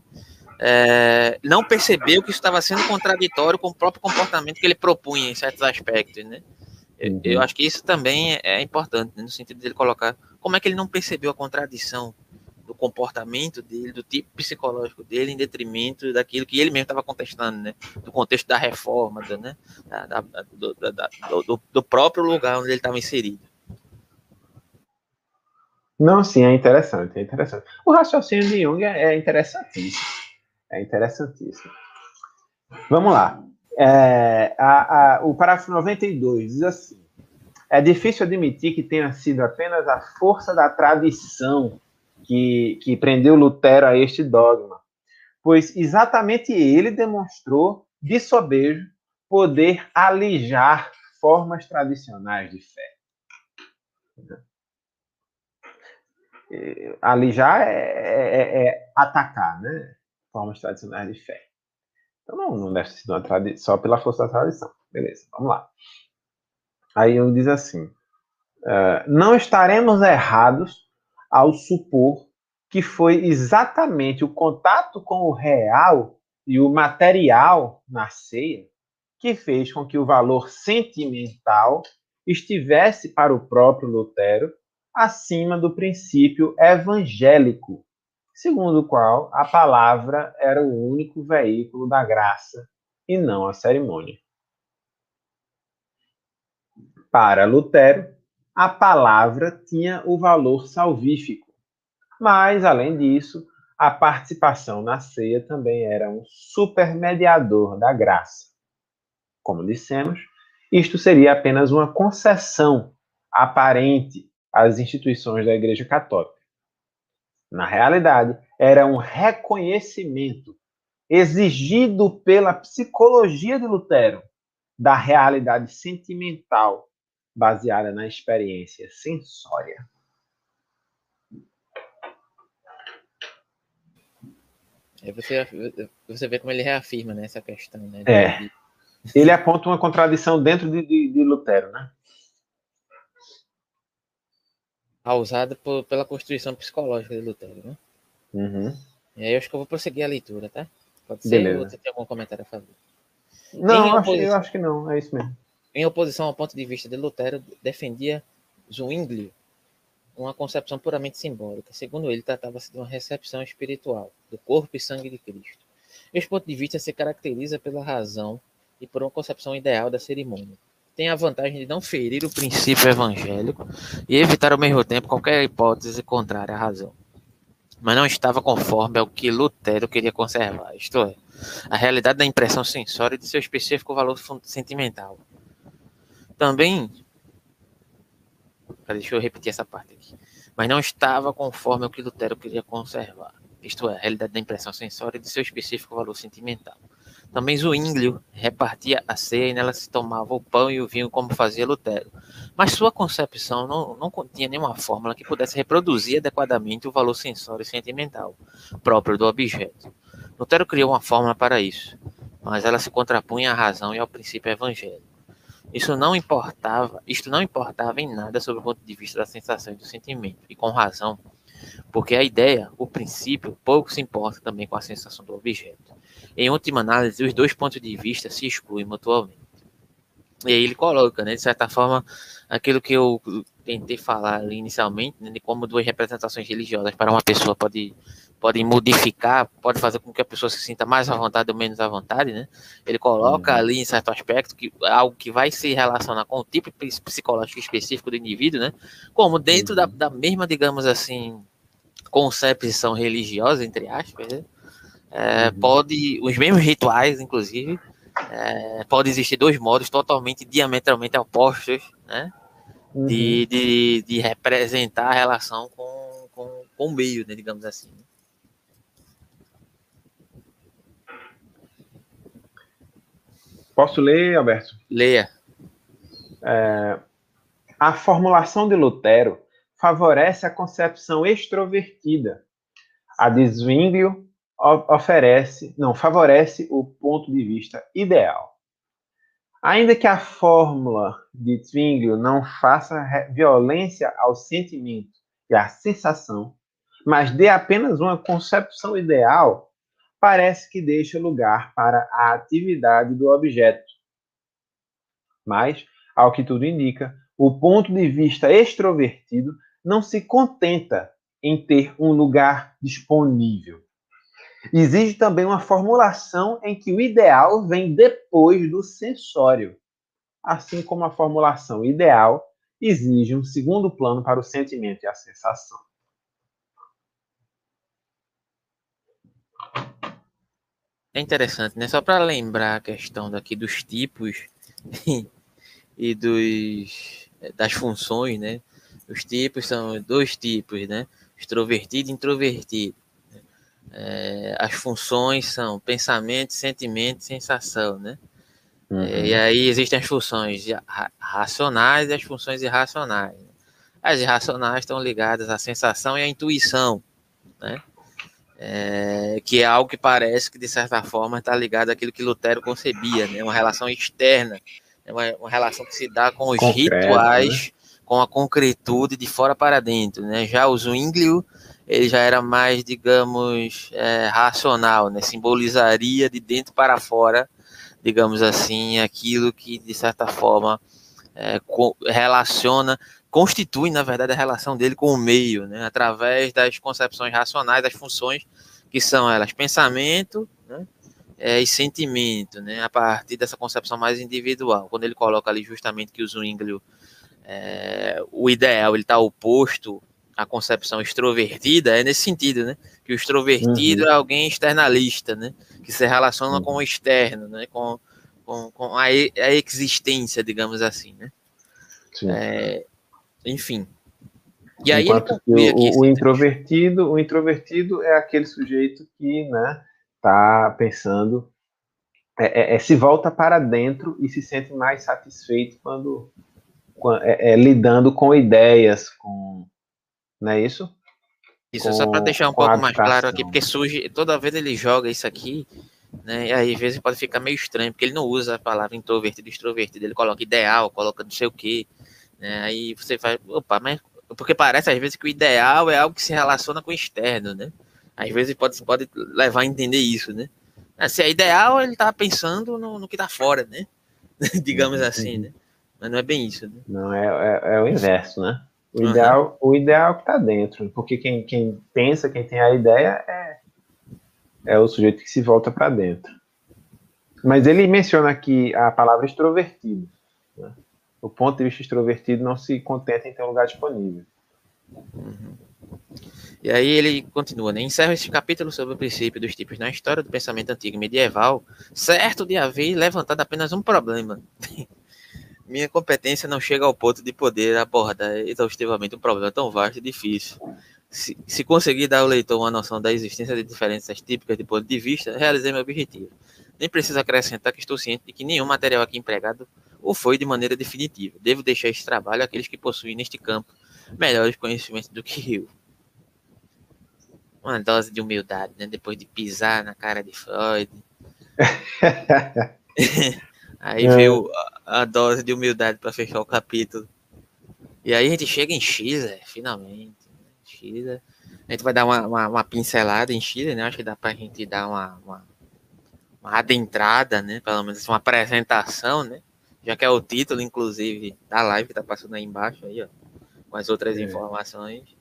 Speaker 3: É, não percebeu que isso estava sendo contraditório com o próprio comportamento que ele propunha em certos aspectos, né? Uhum. Eu, acho que isso também é importante, né? no sentido de ele colocar como é que ele não percebeu a contradição do comportamento dele, do tipo psicológico dele, em detrimento daquilo que ele mesmo estava contestando, né? Do contexto da reforma, do, né? Da, da, do, da, do, do, próprio lugar onde ele estava inserido.
Speaker 4: Não, sim, é interessante, é interessante. O raciocínio de Jung é, é interessantíssimo. É interessantíssimo. Vamos lá. É, a, a, o parágrafo 92 diz assim: É difícil admitir que tenha sido apenas a força da tradição que, que prendeu Lutero a este dogma, pois exatamente ele demonstrou de sobejo poder alijar formas tradicionais de fé. Alijar é, é, é atacar, né? Formas tradicionais de fé. Então não, não deve ser só pela força da tradição. Beleza, vamos lá. Aí ele diz assim: uh, não estaremos errados ao supor que foi exatamente o contato com o real e o material na ceia que fez com que o valor sentimental estivesse para o próprio Lutero acima do princípio evangélico, segundo o qual a palavra era o único veículo da graça e não a cerimônia. Para Lutero, a palavra tinha o valor salvífico. Mas, além disso, a participação na ceia também era um supermediador da graça. Como dissemos, isto seria apenas uma concessão aparente às instituições da Igreja Católica. Na realidade, era um reconhecimento exigido pela psicologia de Lutero da realidade sentimental baseada na experiência sensória.
Speaker 3: Aí você, você vê como ele reafirma né, essa questão. Né,
Speaker 4: é. Ele aponta uma contradição dentro de, de, de Lutero, né?
Speaker 3: Causada por, pela constituição psicológica de Lutero, né?
Speaker 4: Uhum.
Speaker 3: E aí eu acho que eu vou prosseguir a leitura, tá? Pode ser
Speaker 4: Beleza.
Speaker 3: ou você tem algum comentário a fazer?
Speaker 4: Não, acho, eu acho que não, é isso mesmo.
Speaker 3: Em oposição ao ponto de vista de Lutero, defendia Zwingli uma concepção puramente simbólica. Segundo ele, tratava-se de uma recepção espiritual do corpo e sangue de Cristo. Este ponto de vista se caracteriza pela razão e por uma concepção ideal da cerimônia. Tem a vantagem de não ferir o princípio evangélico e evitar ao mesmo tempo qualquer hipótese contrária à razão. Mas não estava conforme ao que Lutero queria conservar, isto é, a realidade da impressão sensória e de seu específico valor sentimental. Também, deixa eu repetir essa parte aqui, mas não estava conforme ao que Lutero queria conservar, isto é, a realidade da impressão sensória de seu específico valor sentimental. Também Zwinglio repartia a ceia e nela se tomava o pão e o vinho como fazia Lutero. Mas sua concepção não, não continha nenhuma fórmula que pudesse reproduzir adequadamente o valor sensório e sentimental próprio do objeto. Lutero criou uma fórmula para isso, mas ela se contrapunha à razão e ao princípio evangélico. Isso não importava, isto não importava em nada sobre o ponto de vista da sensação e do sentimento, e com razão, porque a ideia, o princípio, pouco se importa também com a sensação do objeto. Em última análise, os dois pontos de vista se excluem mutuamente. E aí ele coloca, né, de certa forma, aquilo que eu tentei falar inicialmente, né, de como duas representações religiosas para uma pessoa pode podem modificar, pode fazer com que a pessoa se sinta mais à vontade ou menos à vontade, né? Ele coloca uhum. ali em certo aspecto que algo que vai se relacionar com o tipo psicológico específico do indivíduo, né? Como dentro uhum. da, da mesma, digamos assim, concepção religiosa, entre aspas, né? É, uhum. Pode, os mesmos rituais, inclusive, é, pode existir dois modos totalmente diametralmente opostos, né? Uhum. De, de, de, representar a relação com, com, com o meio, né, digamos assim.
Speaker 4: Posso ler, Alberto?
Speaker 3: Leia.
Speaker 4: É, a formulação de Lutero favorece a concepção extrovertida. A de Zwinglio oferece, não, favorece o ponto de vista ideal. Ainda que a fórmula de Zwinglio não faça violência ao sentimento e à sensação, mas dê apenas uma concepção ideal, parece que deixa lugar para a atividade do objeto. Mas, ao que tudo indica, o ponto de vista extrovertido não se contenta em ter um lugar disponível. Exige também uma formulação em que o ideal vem depois do sensório, assim como a formulação ideal exige um segundo plano para o sentimento e a sensação.
Speaker 3: É interessante, né? Só para lembrar a questão daqui dos tipos e dos das funções, né? Os tipos são dois tipos, né? Extrovertido e introvertido. É, as funções são pensamento, sentimento, sensação, né? Uhum. E aí existem as funções racionais e as funções irracionais. Né? As irracionais estão ligadas à sensação e à intuição, né? É, que é algo que parece que, de certa forma, está ligado àquilo que Lutero concebia, né? uma relação externa, né? uma, uma relação que se dá com os Concreto, rituais, né? com a concretude de fora para dentro. Né? Já o Zwinglio, ele já era mais, digamos, é, racional, né? simbolizaria de dentro para fora, digamos assim, aquilo que, de certa forma, é, relaciona constitui, na verdade, a relação dele com o meio, né? através das concepções racionais, das funções que são elas pensamento né? é, e sentimento, né? a partir dessa concepção mais individual. Quando ele coloca ali justamente que o Zwinglio, é, o ideal, ele está oposto à concepção extrovertida, é nesse sentido, né? que o extrovertido uhum. é alguém externalista, né? que se relaciona uhum. com o externo, né? com, com, com a, a existência, digamos assim. Né? É, enfim.
Speaker 4: E aí Enquanto ele o, o introvertido, o introvertido é aquele sujeito que, né, tá pensando, é, é, é, se volta para dentro e se sente mais satisfeito quando, quando é, é lidando com ideias, com, não é isso?
Speaker 3: Isso, com, só para deixar um pouco mais claro aqui, porque surge, toda vez ele joga isso aqui, né, e aí às vezes pode ficar meio estranho, porque ele não usa a palavra introvertido extrovertido, ele coloca ideal, coloca não sei o que, né? Aí você faz, opa, mas porque parece às vezes que o ideal é algo que se relaciona com o externo, né? Às vezes pode, pode levar a entender isso, né? Se é ideal, ele tá pensando no, no que tá fora, né? Digamos uhum. assim, né? Mas não é bem isso, né?
Speaker 4: Não, é, é, é o inverso, né? O, uhum. ideal, o ideal é que tá dentro, porque quem, quem pensa, quem tem a ideia é, é o sujeito que se volta para dentro. Mas ele menciona aqui a palavra extrovertido. O ponto de vista extrovertido não se contenta em ter um lugar disponível.
Speaker 3: Uhum. E aí ele continua, né? Encerra esse capítulo sobre o princípio dos tipos na história do pensamento antigo e medieval, certo de haver levantado apenas um problema. Minha competência não chega ao ponto de poder abordar exaustivamente um problema tão vasto e difícil. Se, se conseguir dar ao leitor uma noção da existência de diferenças típicas de ponto de vista, realizei meu objetivo. Nem preciso acrescentar que estou ciente de que nenhum material aqui empregado ou foi de maneira definitiva. Devo deixar esse trabalho àqueles que possuem neste campo melhores conhecimentos do que eu. Uma dose de humildade, né? Depois de pisar na cara de Freud. aí é. veio a, a, dose de humildade para fechar o capítulo. E aí a gente chega em Chile, finalmente. Né? A gente vai dar uma, uma, uma, pincelada em Chile, né? Acho que dá para a gente dar uma, uma, uma adentrada, né? Pelo menos uma apresentação, né? Já que é o título, inclusive, da live que tá passando aí embaixo, aí, ó, com as outras é. informações,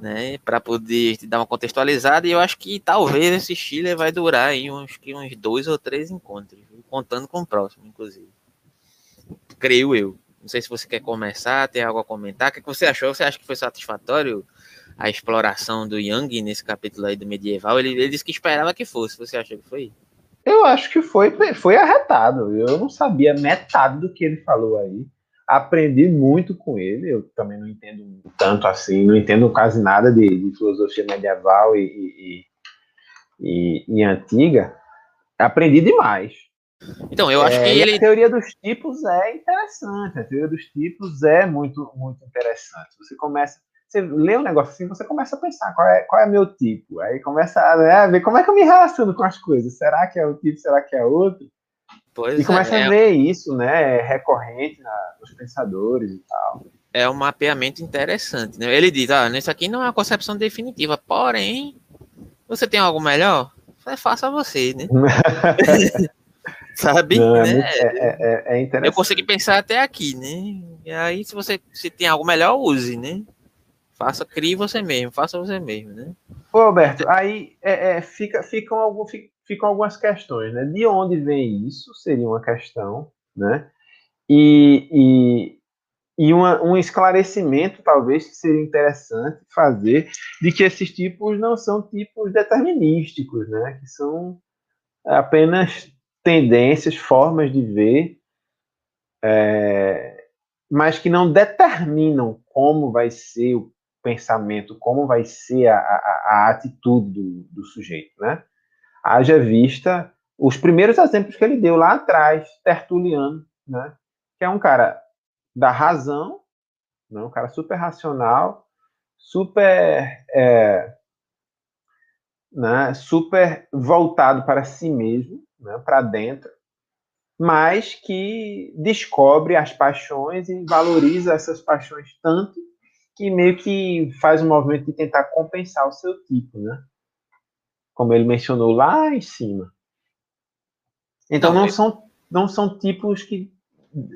Speaker 3: né, para poder te dar uma contextualizada, e eu acho que talvez esse Chile vai durar aí uns, uns dois ou três encontros, contando com o próximo, inclusive. Creio eu. Não sei se você quer começar, tem algo a comentar. O que você achou? Você acha que foi satisfatório a exploração do Young nesse capítulo aí do medieval? Ele, ele disse que esperava que fosse. Você acha que foi?
Speaker 4: Eu acho que foi, foi arretado. Eu não sabia metade do que ele falou aí. Aprendi muito com ele. Eu também não entendo tanto assim, não entendo quase nada de, de filosofia medieval e, e, e, e, antiga. Aprendi demais.
Speaker 3: Então, eu acho é, que ele.
Speaker 4: A teoria dos tipos é interessante. A teoria dos tipos é muito, muito interessante. Você começa. Você lê um negócio assim, você começa a pensar qual é, qual é meu tipo. Aí começa a, né, a ver como é que eu me relaciono com as coisas. Será que é o tipo, será que é outro? Pois e começa é, a ver isso, né, recorrente na, nos pensadores e tal.
Speaker 3: É um mapeamento interessante. Né? Ele diz, ah, isso aqui não é uma concepção definitiva, porém, você tem algo melhor? Faça você, né? Sabe? Não, é,
Speaker 4: né? é, é, é, interessante.
Speaker 3: Eu consegui pensar até aqui, né? E aí, se você se tem algo melhor, use, né? Faça, crie você mesmo, faça você mesmo, né?
Speaker 4: Ô, Alberto, aí é, é, fica, ficam, algum, ficam algumas questões, né? De onde vem isso? Seria uma questão, né? E, e, e uma, um esclarecimento, talvez, que seria interessante fazer, de que esses tipos não são tipos determinísticos, né? Que são apenas tendências, formas de ver, é, mas que não determinam como vai ser o pensamento, como vai ser a, a, a atitude do, do, sujeito, né? Haja vista os primeiros exemplos que ele deu lá atrás, Tertuliano, né? Que é um cara da razão, né? um cara super racional, super, é, né? super voltado para si mesmo, né? para dentro, mas que descobre as paixões e valoriza essas paixões tanto que meio que faz um movimento de tentar compensar o seu tipo, né? Como ele mencionou lá em cima. Então não, não são não são tipos que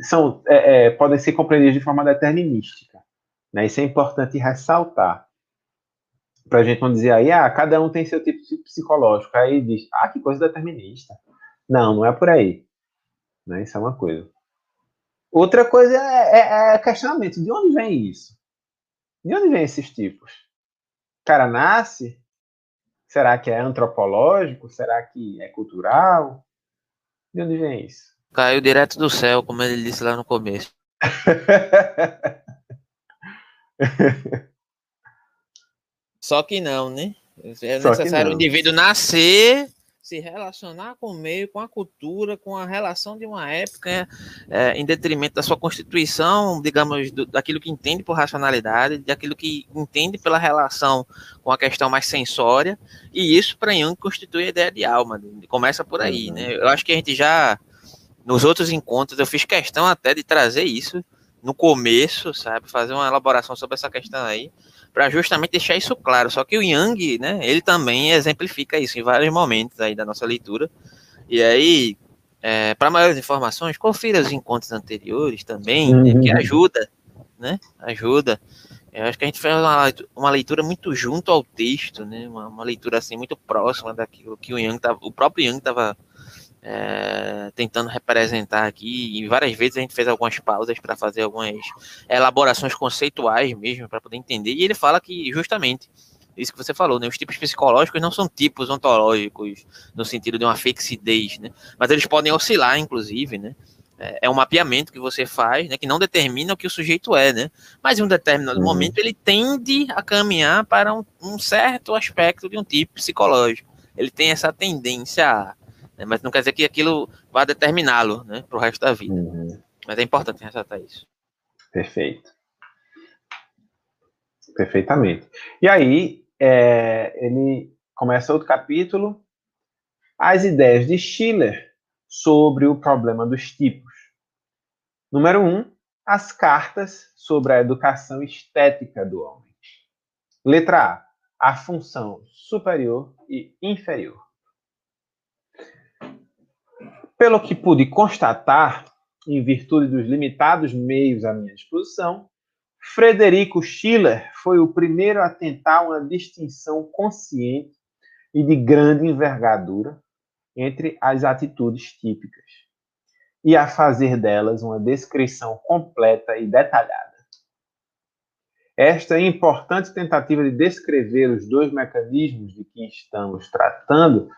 Speaker 4: são é, é, podem ser compreendidos de forma determinística. Né? Isso é importante ressaltar. Para a gente não dizer aí, ah, cada um tem seu tipo psicológico. Aí diz, ah, que coisa determinista. Não, não é por aí. Né? Isso é uma coisa. Outra coisa é, é, é questionamento. De onde vem isso? De onde vem esses tipos? O cara nasce? Será que é antropológico? Será que é cultural? De onde vem isso?
Speaker 3: Caiu direto do céu, como ele disse lá no começo. Só que não, né? É necessário o indivíduo nascer se relacionar com o meio, com a cultura, com a relação de uma época, é, em detrimento da sua constituição, digamos, do, daquilo que entende por racionalidade, daquilo que entende pela relação com a questão mais sensória, e isso para Jung constitui a ideia de alma, começa por aí, né? Eu acho que a gente já, nos outros encontros, eu fiz questão até de trazer isso no começo, sabe, fazer uma elaboração sobre essa questão aí, para justamente deixar isso claro. Só que o Yang, né, ele também exemplifica isso em vários momentos aí da nossa leitura. E aí, é, para maiores informações, confira os encontros anteriores também, uhum. né, que ajuda, né? Ajuda. Eu acho que a gente fez uma, uma leitura muito junto ao texto, né? Uma, uma, leitura assim muito próxima daquilo que o Yang tava, o próprio Yang estava é, tentando representar aqui. E várias vezes a gente fez algumas pausas para fazer algumas elaborações conceituais mesmo, para poder entender. E ele fala que, justamente, isso que você falou, né? Os tipos psicológicos não são tipos ontológicos no sentido de uma fixidez, né? Mas eles podem oscilar, inclusive, né? É, é um mapeamento que você faz, né? Que não determina o que o sujeito é, né? Mas em um determinado uhum. momento ele tende a caminhar para um, um certo aspecto de um tipo psicológico. Ele tem essa tendência a né? mas não quer dizer que aquilo vá determiná-lo né, para o resto da vida. Uhum. Mas é importante ressaltar isso.
Speaker 4: Perfeito. Perfeitamente. E aí, é, ele começa outro capítulo, as ideias de Schiller sobre o problema dos tipos. Número um, as cartas sobre a educação estética do homem. Letra A, a função superior e inferior. Pelo que pude constatar, em virtude dos limitados meios à minha disposição, Frederico Schiller foi o primeiro a tentar uma distinção consciente e de grande envergadura entre as atitudes típicas e a fazer delas uma descrição completa e detalhada. Esta importante tentativa de descrever os dois mecanismos de que estamos tratando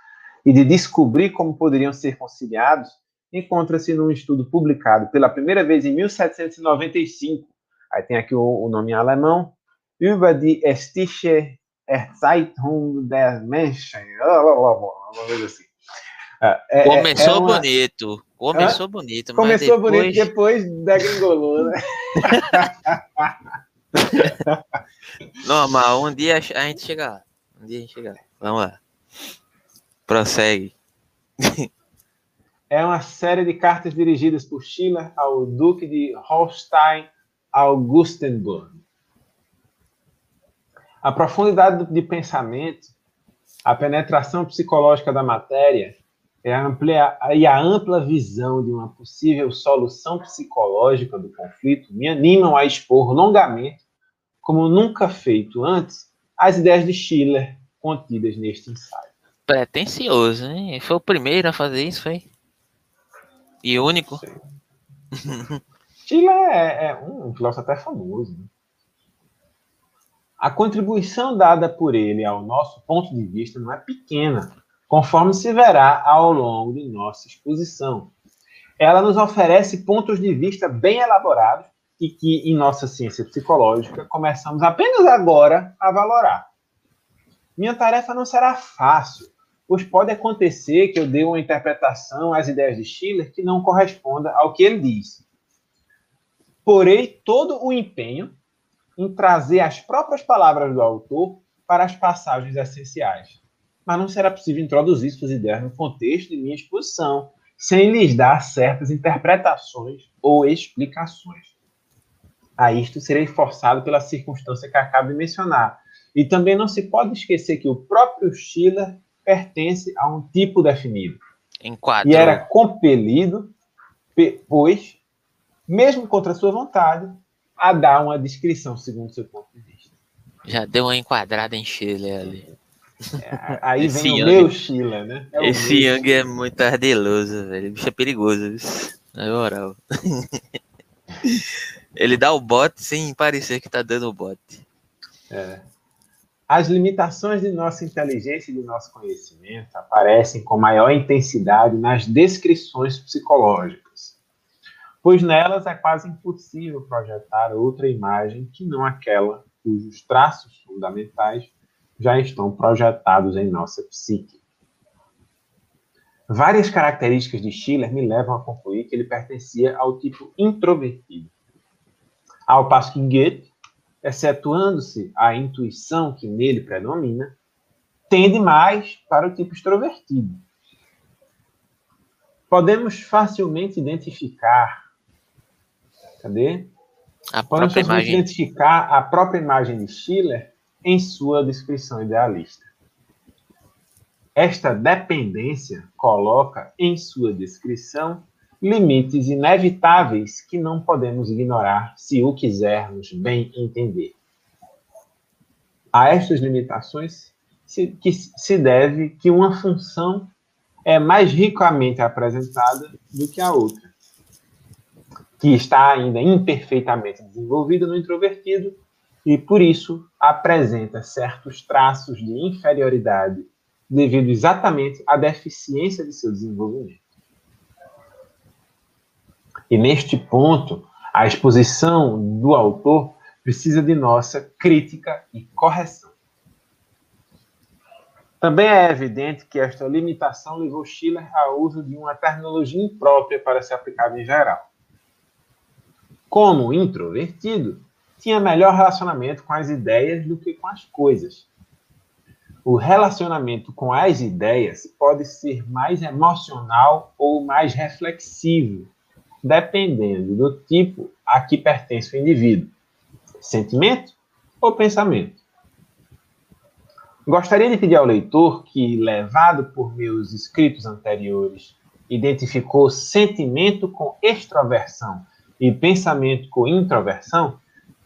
Speaker 4: e de descobrir como poderiam ser conciliados, encontra-se num estudo publicado pela primeira vez em 1795. Aí tem aqui o, o nome em alemão, Über die estische Erzeitung der Menschen. Uma coisa assim.
Speaker 3: Ah, é, é, Começou é uma... bonito. Começou Hã? bonito.
Speaker 4: Começou depois... bonito, depois degringolou, né?
Speaker 3: Normal, um dia a gente chega lá. Um dia a gente chega lá. Vamos lá. Prossegue.
Speaker 4: É uma série de cartas dirigidas por Schiller ao Duque de Holstein Augustenburg. A profundidade de pensamento, a penetração psicológica da matéria e a, amplia, e a ampla visão de uma possível solução psicológica do conflito me animam a expor longamente, como nunca feito antes, as ideias de Schiller contidas neste ensaio.
Speaker 3: Pretencioso, hein? Foi o primeiro a fazer isso, foi? E único?
Speaker 4: Schiller é, é um filósofo até famoso. Né? A contribuição dada por ele ao nosso ponto de vista não é pequena, conforme se verá ao longo de nossa exposição. Ela nos oferece pontos de vista bem elaborados e que, em nossa ciência psicológica, começamos apenas agora a valorar. Minha tarefa não será fácil, pois pode acontecer que eu dê uma interpretação às ideias de Schiller que não corresponda ao que ele diz. Porei todo o empenho em trazer as próprias palavras do autor para as passagens essenciais. Mas não será possível introduzir suas ideias no contexto de minha exposição, sem lhes dar certas interpretações ou explicações. A isto serei forçado pela circunstância que acabo de mencionar. E também não se pode esquecer que o próprio Schiller pertence a um tipo definido.
Speaker 3: Enquadrou.
Speaker 4: E era compelido, pois, mesmo contra sua vontade, a dar uma descrição segundo seu ponto de vista.
Speaker 3: Já deu uma enquadrada em Schiller ali.
Speaker 4: É, aí
Speaker 3: Esse
Speaker 4: vem o
Speaker 3: Young-
Speaker 4: meu Schiller, né? É o
Speaker 3: Esse
Speaker 4: meu
Speaker 3: Young é muito ardeloso, velho. O bicho é perigoso, viu? Na moral. Ele dá o bote sem parecer que tá dando o bote.
Speaker 4: As limitações de nossa inteligência e de nosso conhecimento aparecem com maior intensidade nas descrições psicológicas, pois nelas é quase impossível projetar outra imagem que não aquela cujos traços fundamentais já estão projetados em nossa psique. Várias características de Schiller me levam a concluir que ele pertencia ao tipo introvertido. Ao passo que Goethe excetuando-se a intuição que nele predomina, tende mais para o tipo extrovertido. Podemos facilmente identificar. Cadê?
Speaker 3: A
Speaker 4: Podemos
Speaker 3: própria imagem.
Speaker 4: identificar a própria imagem de Schiller em sua descrição idealista. Esta dependência coloca em sua descrição limites inevitáveis que não podemos ignorar se o quisermos bem entender. A estas limitações se, que se deve que uma função é mais ricamente apresentada do que a outra, que está ainda imperfeitamente desenvolvida no introvertido e, por isso, apresenta certos traços de inferioridade devido exatamente à deficiência de seu desenvolvimento. E neste ponto, a exposição do autor precisa de nossa crítica e correção. Também é evidente que esta limitação levou Schiller ao uso de uma terminologia imprópria para ser aplicada em geral. Como introvertido, tinha melhor relacionamento com as ideias do que com as coisas. O relacionamento com as ideias pode ser mais emocional ou mais reflexivo, dependendo do tipo a que pertence o indivíduo: sentimento ou pensamento. Gostaria de pedir ao leitor que, levado por meus escritos anteriores, identificou sentimento com extroversão e pensamento com introversão,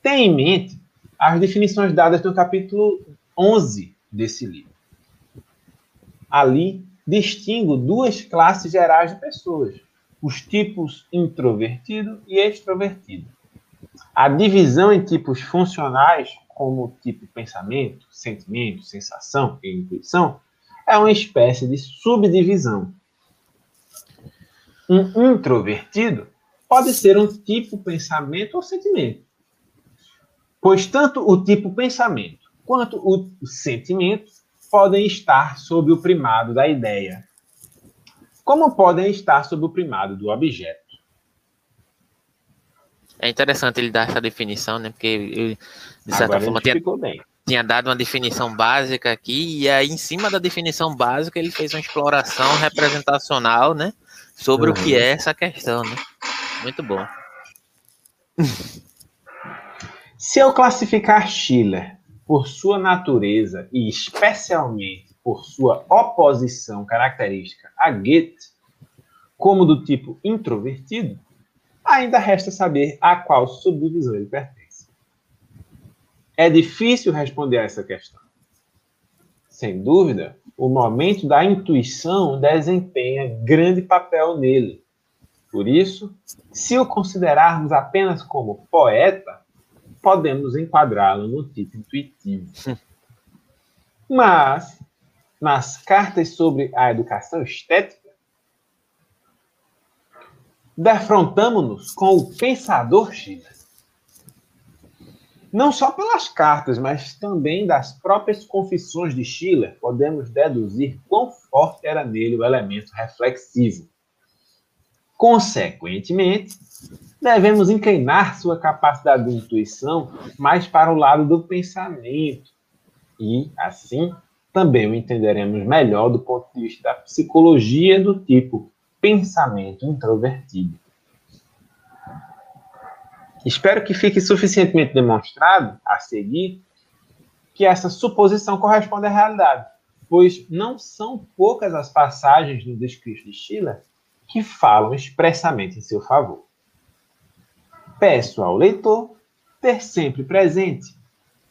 Speaker 4: tenha em mente as definições dadas no capítulo 11 desse livro. Ali, distingo duas classes gerais de pessoas, os tipos introvertido e extrovertido. A divisão em tipos funcionais, como o tipo pensamento, sentimento, sensação e intuição, é uma espécie de subdivisão. Um introvertido pode ser um tipo pensamento ou sentimento, pois tanto o tipo pensamento quanto o sentimento podem estar sob o primado da ideia, como podem estar sob o primado do objeto.
Speaker 3: É interessante ele dar essa definição, né? Porque ele, de certa
Speaker 4: Agora
Speaker 3: forma, tinha, tinha dado uma definição básica aqui, e aí, em cima da definição básica, ele fez uma exploração representacional, né? Sobre o que
Speaker 4: Uhum.
Speaker 3: é essa questão, né? Muito bom.
Speaker 4: Se eu classificar Schiller por sua natureza e especialmente por sua oposição característica a Goethe, como do tipo introvertido, ainda resta saber a qual subdivisão ele pertence. É difícil responder a essa questão. Sem dúvida, o momento da intuição desempenha grande papel nele. Por isso, se o considerarmos apenas como poeta, podemos enquadrá-lo no tipo intuitivo. Mas, nas cartas sobre a educação estética, defrontamos-nos com o pensador Schiller. Não só pelas cartas, mas também das próprias confissões de Schiller, podemos deduzir quão forte era nele o elemento reflexivo. Consequentemente, devemos inclinar sua capacidade de intuição mais para o lado do pensamento. E, assim, também o entenderemos melhor do ponto de vista da psicologia do tipo pensamento introvertido. Espero que fique suficientemente demonstrado a seguir que essa suposição corresponde à realidade, pois não são poucas as passagens no descrito de Schiller que falam expressamente em seu favor. Peço ao leitor ter sempre presente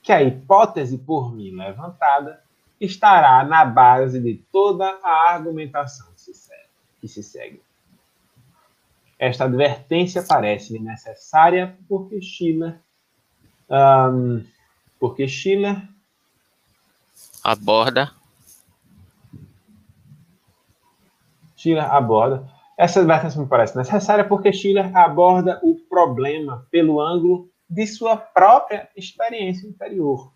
Speaker 4: que a hipótese por mim levantada estará na base de toda a argumentação que se segue. Esta advertência parece necessária porque Schiller, um, porque Schiller
Speaker 3: Aborda.
Speaker 4: Schiller aborda. Essa advertência me parece necessária porque Schiller aborda o problema pelo ângulo de sua própria experiência interior.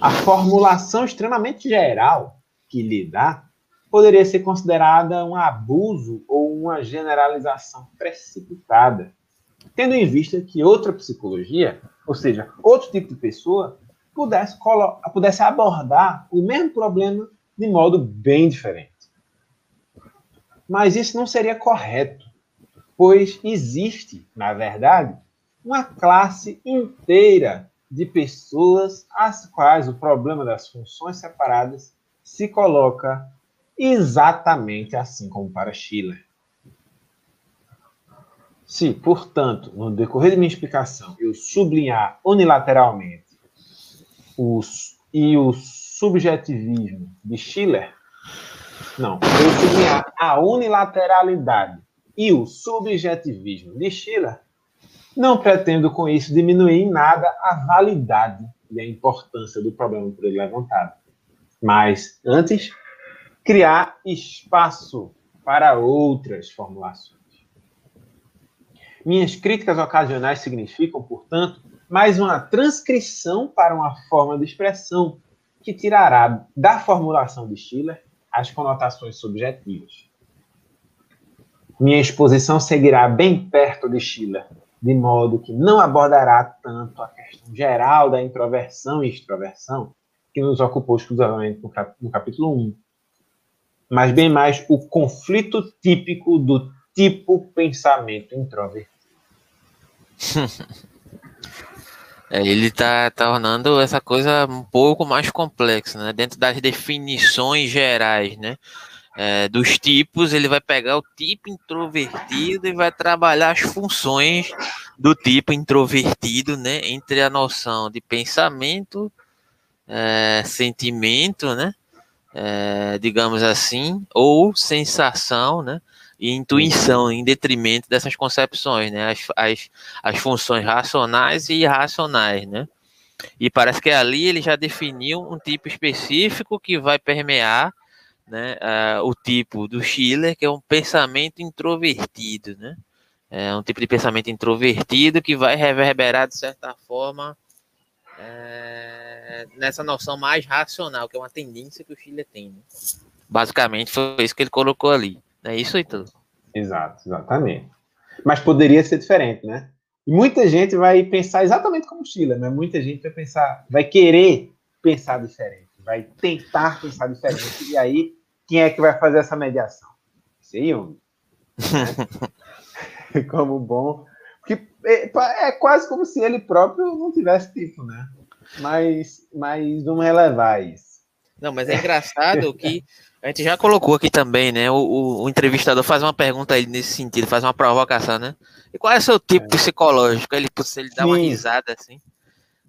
Speaker 4: A formulação extremamente geral que lhe dá poderia ser considerada um abuso ou uma generalização precipitada, tendo em vista que outra psicologia, ou seja, outro tipo de pessoa, pudesse, pudesse abordar o mesmo problema de modo bem diferente. Mas isso não seria correto, pois existe, na verdade, uma classe inteira de pessoas às quais o problema das funções separadas se coloca exatamente assim como para Schiller. Se, portanto, no decorrer de minha explicação, eu sublinhar unilateralmente os, e o subjetivismo de Schiller, não, eu sublinhar a unilateralidade e o subjetivismo de Schiller, não pretendo com isso diminuir em nada a validade e a importância do problema por ele levantado. Mas, antes, criar espaço para outras formulações. Minhas críticas ocasionais significam, portanto, mais uma transcrição para uma forma de expressão que tirará da formulação de Schiller as conotações subjetivas. Minha exposição seguirá bem perto de Schiller, de modo que não abordará tanto a questão geral da introversão e extroversão, que nos ocupou exclusivamente no, cap no capítulo 1, mas bem mais o conflito típico do tipo pensamento introvertido.
Speaker 3: É, ele está tornando essa coisa um pouco mais complexa, né? Dentro das definições gerais, né? É, dos tipos, ele vai pegar o tipo introvertido e vai trabalhar as funções do tipo introvertido, né? Entre a noção de pensamento, é, sentimento, né? É, digamos assim, ou sensação, né? E intuição, em detrimento dessas concepções, né? As, as, as funções racionais e irracionais, né? E parece que ali ele já definiu um tipo específico que vai permear né, o tipo do Schiller, que é um pensamento introvertido, né? É um tipo de pensamento introvertido que vai reverberar, de certa forma, é, nessa noção mais racional, que é uma tendência que o Schiller tem. Né? Basicamente, foi isso que ele colocou ali. É isso, Ítalo?
Speaker 4: Exato, exatamente. mas poderia ser diferente, né? E muita gente vai pensar exatamente como Chile, mas muita gente vai pensar, vai querer pensar diferente, vai tentar pensar diferente. E aí, quem é que vai fazer essa mediação? Sei eu. Né? como bom. Porque é, é, quase como se ele próprio não tivesse tipo, né? Mas, mas não relevar isso.
Speaker 3: Não, mas é engraçado que a gente já colocou aqui também, né? O, o, o, entrevistador faz uma pergunta aí nesse sentido, faz uma provocação, né? E qual é o seu tipo é. psicológico? Ele, ele dá Sim. uma risada assim.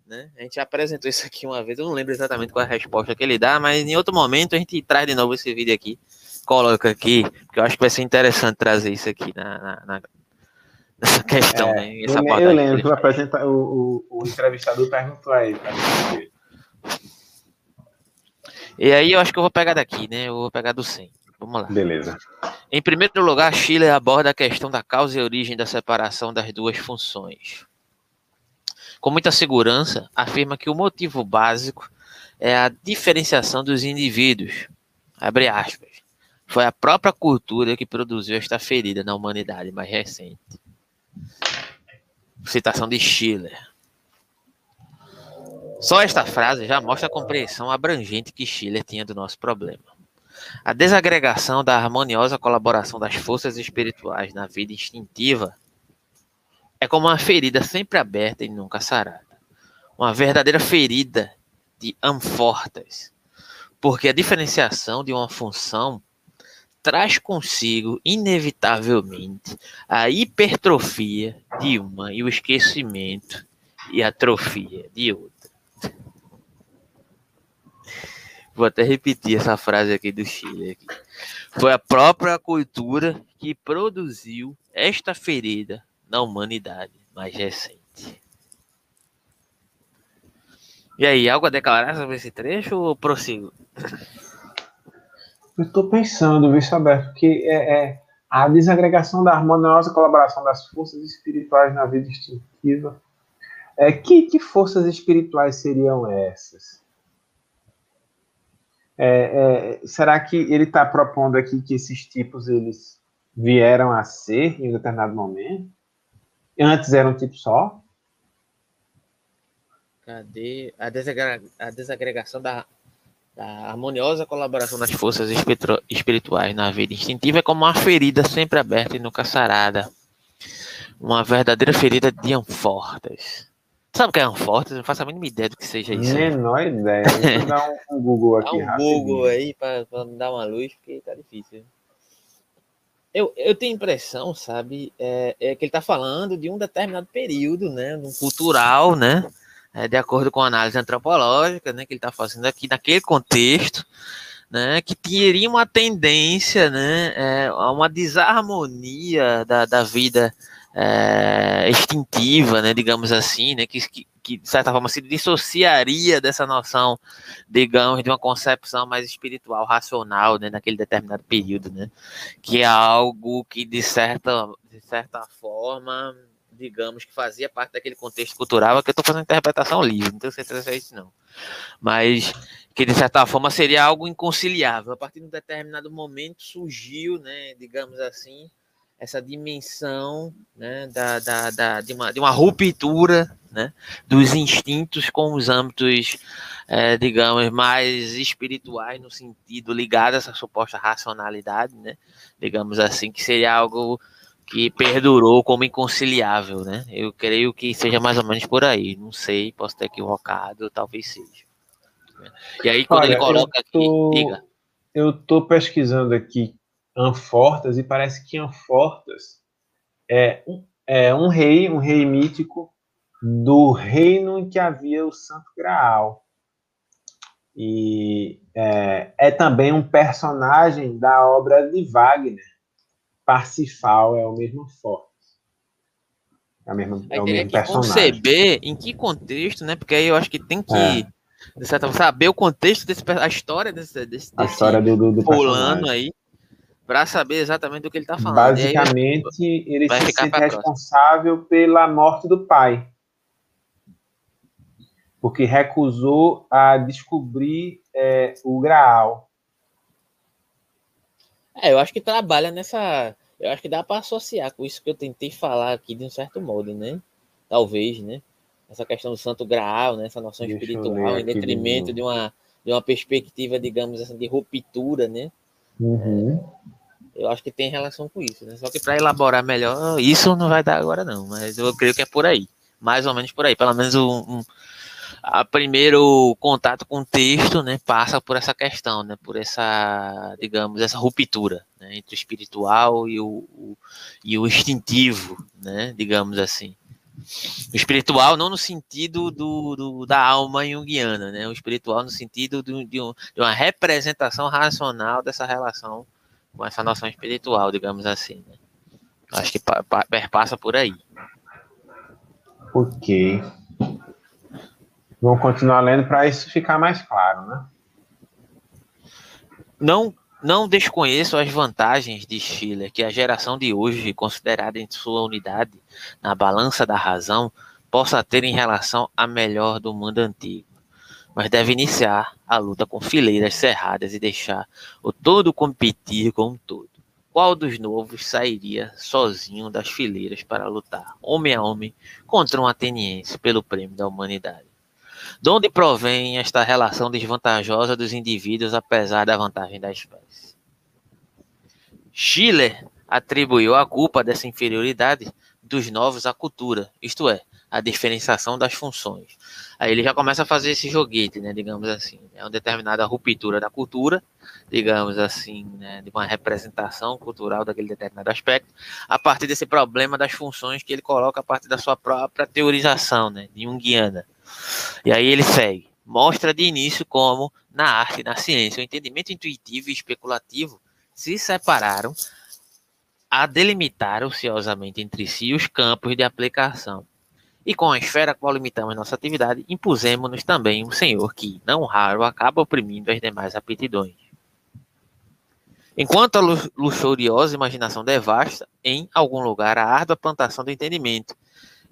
Speaker 3: Né? A gente apresentou isso aqui uma vez, eu não lembro exatamente qual é a resposta que ele dá, mas em outro momento a gente traz de novo esse vídeo aqui, coloca aqui, porque eu acho que vai ser interessante trazer isso aqui na, na, na nessa questão,
Speaker 4: é,
Speaker 3: né?
Speaker 4: Essa eu, eu lembro que o, apresenta, o, o, o entrevistador perguntou a ele.
Speaker 3: E aí eu acho que eu vou pegar daqui, né? Eu vou pegar do 100. Vamos lá.
Speaker 4: Beleza.
Speaker 3: Em primeiro lugar, Schiller aborda a questão da causa e origem da separação das duas funções. Com muita segurança, afirma que o motivo básico é a diferenciação dos indivíduos. Abre aspas. Foi a própria cultura que produziu esta ferida na humanidade mais recente. Citação de Schiller. Só esta frase já mostra a compreensão abrangente que Schiller tinha do nosso problema. A desagregação da harmoniosa colaboração das forças espirituais na vida instintiva é como uma ferida sempre aberta e nunca sarada. Uma verdadeira ferida de amfortas, porque a diferenciação de uma função traz consigo, inevitavelmente, a hipertrofia de uma e o esquecimento e atrofia de outra. Vou até repetir essa frase aqui do Chile. Aqui. Foi a própria cultura que produziu esta ferida na humanidade mais recente. E aí, algo a declarar sobre esse trecho ou prossigo?
Speaker 4: Eu estou pensando, viu, Alberto, que é, é, a desagregação da harmoniosa colaboração das forças espirituais na vida instintiva. É, que, que forças espirituais seriam essas? É, é, será que ele está propondo aqui que esses tipos eles vieram a ser em um determinado momento? Antes era um tipo só?
Speaker 3: Cadê a, desagrega, a desagregação da, da, harmoniosa colaboração das forças espirituais na vida instintiva é como uma ferida sempre aberta e nunca sarada. Uma verdadeira ferida de anfortas. Sabe o que é Anfortas? Não faço a mínima ideia do que seja isso.
Speaker 4: Menor ideia. Deixa eu dar um, Google aqui.
Speaker 3: Dá um. Google aí para me dar uma luz, porque tá difícil. Eu, eu tenho impressão, sabe, é, é, que ele está falando de um determinado período, né, um cultural, né, é, de acordo com a análise antropológica, né, que ele está fazendo aqui naquele contexto, né, que teria uma tendência, né, é, a uma desarmonia da, da vida é, extintiva, né, digamos assim, né, que, que, que, de certa forma se dissociaria dessa noção, digamos, de uma concepção mais espiritual, racional, né, naquele determinado período, né, que é algo que de certa, de certa forma, digamos, que fazia parte daquele contexto cultural, que eu estou fazendo interpretação livre, não tenho certeza se é isso não, mas que de certa forma seria algo inconciliável. A partir de um determinado momento surgiu, né, digamos assim, essa dimensão né, da, da, da, de, uma, de uma ruptura né, dos instintos com os âmbitos, é, digamos, mais espirituais, no sentido ligado a essa suposta racionalidade, né, digamos assim, que seria algo que perdurou como inconciliável. Né? Eu creio que seja mais ou menos por aí. Não sei, posso ter equivocado, talvez seja. E aí, quando Olha, ele coloca tô, aqui. Diga.
Speaker 4: Eu estou pesquisando aqui Anfortas, e parece que Anfortas é um, é um rei, um rei mítico do reino em que havia o Santo Graal. E é, é também um personagem da obra de Wagner. Parsifal é o mesmo Anfortas. É, a mesma, é o mesmo personagem.
Speaker 3: conceber em que contexto, né? Porque aí eu acho que tem que é. forma, saber o contexto desse, a história desse, desse,
Speaker 4: a história do, do, do
Speaker 3: fulano aí para saber exatamente do que ele está falando.
Speaker 4: Basicamente, ele se sente responsável pela morte do pai. Porque recusou a descobrir é, o Graal.
Speaker 3: É, eu acho que trabalha nessa, Eu acho que dá para associar com isso que eu tentei falar aqui de um certo modo, né? Talvez, né? Essa questão do santo graal, né? essa noção
Speaker 4: Deixa
Speaker 3: espiritual, em detrimento de uma, de uma perspectiva, digamos assim, de ruptura, né?
Speaker 4: Uhum.
Speaker 3: Eu acho que tem relação com isso, né? Só que para elaborar melhor, isso não vai dar agora, não. Mas eu creio que é por aí. Mais ou menos por aí. Pelo menos um, um a primeiro contato com o texto, né, passa por essa questão, né, por essa, digamos, essa ruptura né, entre o espiritual e o, o, e o instintivo, né, digamos assim. O espiritual não no sentido do, do da alma junguiana, né, o espiritual no sentido do, de, um, de uma representação racional dessa relação com essa noção espiritual, digamos assim. Né. Acho que pa, pa, passa por aí.
Speaker 4: Ok. Vamos continuar lendo para isso ficar mais claro, né?
Speaker 3: Não, não desconheço as vantagens de Schiller que a geração de hoje, considerada em sua unidade na balança da razão, possa ter em relação à melhor do mundo antigo. Mas deve iniciar a luta com fileiras cerradas e deixar o todo competir com o todo. Qual dos novos sairia sozinho das fileiras para lutar, homem a homem, contra um ateniense pelo prêmio da humanidade? De onde provém esta relação desvantajosa dos indivíduos apesar da vantagem da espécie? Schiller atribuiu a culpa dessa inferioridade dos novos à cultura, isto é, a diferenciação das funções. Aí ele já começa a fazer esse joguete, né, digamos assim, é uma determinada ruptura da cultura, digamos assim, né, de uma representação cultural daquele determinado aspecto, a partir desse problema das funções que ele coloca a partir da sua própria teorização, né, de Jungiana. E aí ele segue. Mostra de início como, na arte e na ciência, o entendimento intuitivo e especulativo se separaram a delimitar ociosamente entre si os campos de aplicação. E com a esfera a qual limitamos nossa atividade, impusemos-nos também um senhor que, não raro, acaba oprimindo as demais aptidões. Enquanto a luxuriosa imaginação devasta, em algum lugar, a árdua plantação do entendimento,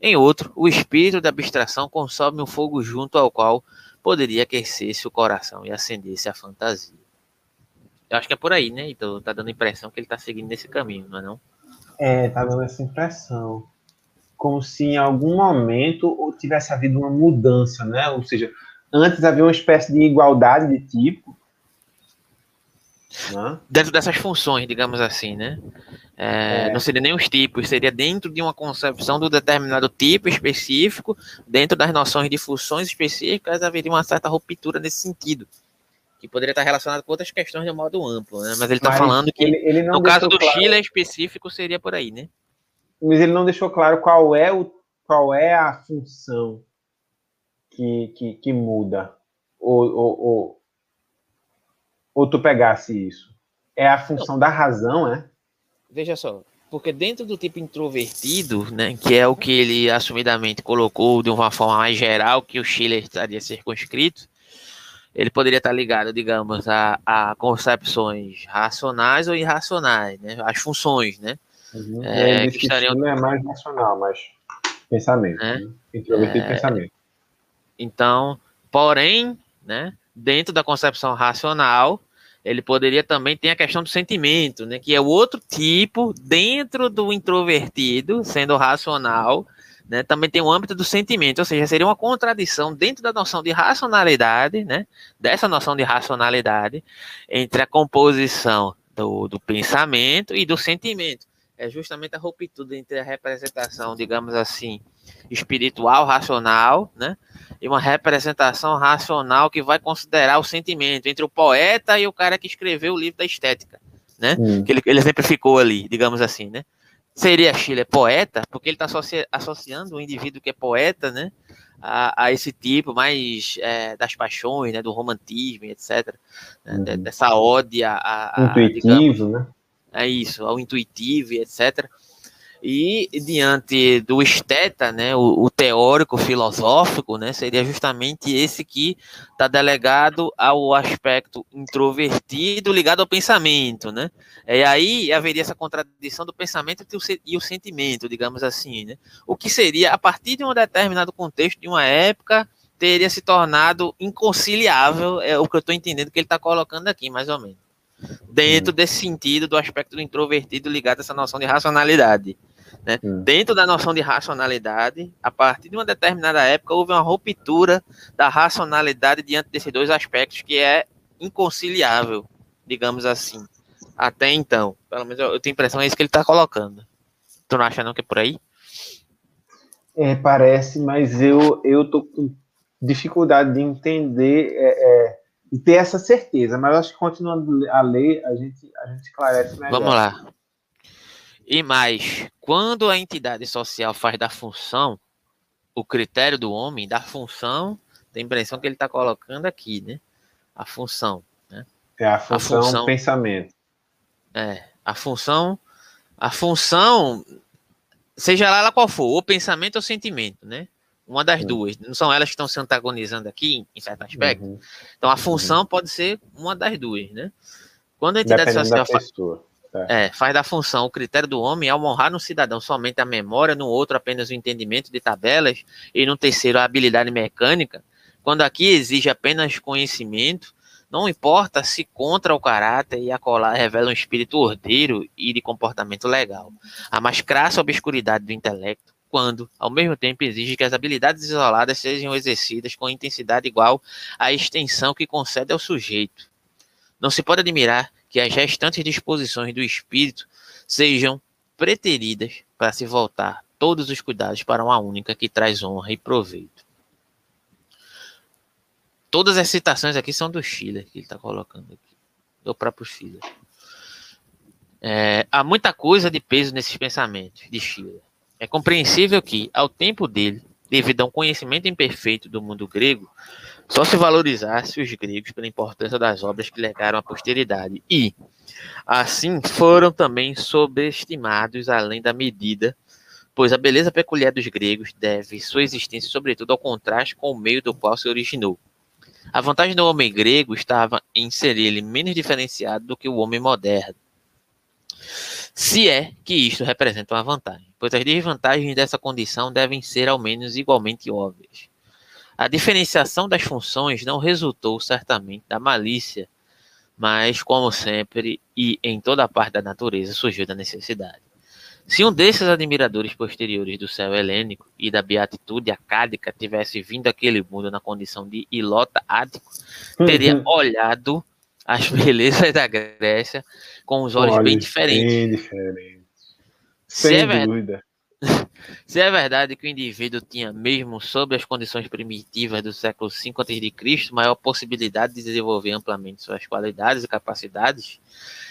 Speaker 3: em outro, o espírito da abstração consome um fogo junto ao qual poderia aquecer-se o coração e acender-se a fantasia. Eu acho que é por aí, né? Então tá dando a impressão que ele tá seguindo nesse caminho, não é não?
Speaker 4: É, tá dando essa impressão. Como se em algum momento tivesse havido uma mudança, né? Ou seja, antes havia uma espécie de igualdade de tipo.
Speaker 3: Né? Dentro dessas funções, digamos assim, né? É, é. Não seria nem os tipos, seria dentro de uma concepção do determinado tipo específico, dentro das noções de funções específicas, haveria uma certa ruptura nesse sentido, que poderia estar relacionado com outras questões de um modo amplo, né? Mas ele está falando que, ele, ele no caso do claro... Chile específico, seria por aí, né?
Speaker 4: Mas ele não deixou claro qual é, o, qual é a função que, que, que muda, ou, ou, ou, ou tu pegasse isso. É a função da razão, é?
Speaker 3: veja só, porque dentro do tipo introvertido, né, que é o que ele assumidamente colocou de uma forma mais geral, que o Schiller estaria circunscrito, ele poderia estar ligado, digamos, a, a concepções racionais ou irracionais, né, as funções, né?
Speaker 4: Uhum. É, que estariam... não é mais racional, mas pensamento, é? né? introvertido é... pensamento.
Speaker 3: Então, porém, né, dentro da concepção racional, ele poderia também ter a questão do sentimento, né, que é o outro tipo dentro do introvertido, sendo racional, né, também tem o âmbito do sentimento, ou seja, seria uma contradição dentro da noção de racionalidade, né, dessa noção de racionalidade entre a composição do, do pensamento e do sentimento. É justamente a ruptura entre a representação, digamos assim, espiritual, racional, né, e uma representação racional que vai considerar o sentimento entre o poeta e o cara que escreveu o livro da estética, né? Hum. Que ele, ele exemplificou ali, digamos assim, né? Seria Schiller poeta, porque ele está associa, associando o indivíduo que é poeta, né? A, a esse tipo mais é, das paixões, né? Do romantismo, etc. Né? Uhum. Dessa ódia a,
Speaker 4: a, intuitivo, digamos, né?
Speaker 3: É isso, ao intuitivo, etc. E diante do esteta, né, o, o teórico filosófico, né, seria justamente esse que está delegado ao aspecto introvertido ligado ao pensamento, né? E aí haveria essa contradição do pensamento e o sentimento, digamos assim, né? O que seria a partir de um determinado contexto de uma época teria se tornado inconciliável, é o que eu estou entendendo que ele está colocando aqui, mais ou menos dentro hum. desse sentido do aspecto do introvertido ligado a essa noção de racionalidade. Né? Hum. Dentro da noção de racionalidade, a partir de uma determinada época, houve uma ruptura da racionalidade diante desses dois aspectos que é inconciliável, digamos assim, até então. Pelo menos eu, eu tenho a impressão é isso que ele está colocando. Tu não acha não que é por aí?
Speaker 4: É, parece, mas eu, eu tô com dificuldade de entender é, é, e ter essa certeza, mas acho que continuando a ler, a gente, a gente esclarece melhor.
Speaker 3: Vamos lá. E mais, quando a entidade social faz da função o critério do homem, da função, tem a impressão que ele está colocando aqui, né? A função. Né?
Speaker 4: É a função, a função pensamento.
Speaker 3: É, a função, a função, seja lá ela qual for, o pensamento ou sentimento, né? Uma das uhum. duas. Não são elas que estão se antagonizando aqui, em certo aspecto. Uhum. Então, a função uhum. pode ser uma das duas, né? Quando a entidade social faz, é. é, faz da função o critério do homem ao honrar no cidadão somente a memória, no outro apenas o entendimento de tabelas e no terceiro a habilidade mecânica, quando aqui exige apenas conhecimento, não importa se contra o caráter e a colar revela um espírito ordeiro e de comportamento legal. A mais crassa obscuridade do intelecto quando, ao mesmo tempo, exige que as habilidades isoladas sejam exercidas com intensidade igual à extensão que concede ao sujeito. Não se pode admirar que as restantes disposições do espírito sejam preteridas para se voltar todos os cuidados para uma única que traz honra e proveito. Todas as citações aqui são do Schiller, que ele está colocando aqui, do próprio Schiller. É, há muita coisa de peso nesses pensamentos de Schiller. É compreensível que, ao tempo dele, devido a um conhecimento imperfeito do mundo grego, só se valorizasse os gregos pela importância das obras que legaram à posteridade e, assim, foram também sobreestimados além da medida, pois a beleza peculiar dos gregos deve sua existência sobretudo ao contraste com o meio do qual se originou. A vantagem do homem grego estava em ser ele menos diferenciado do que o homem moderno, se é que isto representa uma vantagem, pois as desvantagens dessa condição devem ser ao menos igualmente óbvias. A diferenciação das funções não resultou certamente da malícia, mas, como sempre e em toda parte da natureza, surgiu da necessidade. Se um desses admiradores posteriores do céu helênico e da beatitude acádica tivesse vindo àquele mundo na condição de ilota ático, teria uhum. olhado as belezas da Grécia com os olhos, olhos bem diferentes. Bem diferentes.
Speaker 4: Sem é dúvida.
Speaker 3: Se é verdade que o indivíduo tinha, mesmo sob as condições primitivas do século V a.C., maior possibilidade de desenvolver amplamente suas qualidades e capacidades,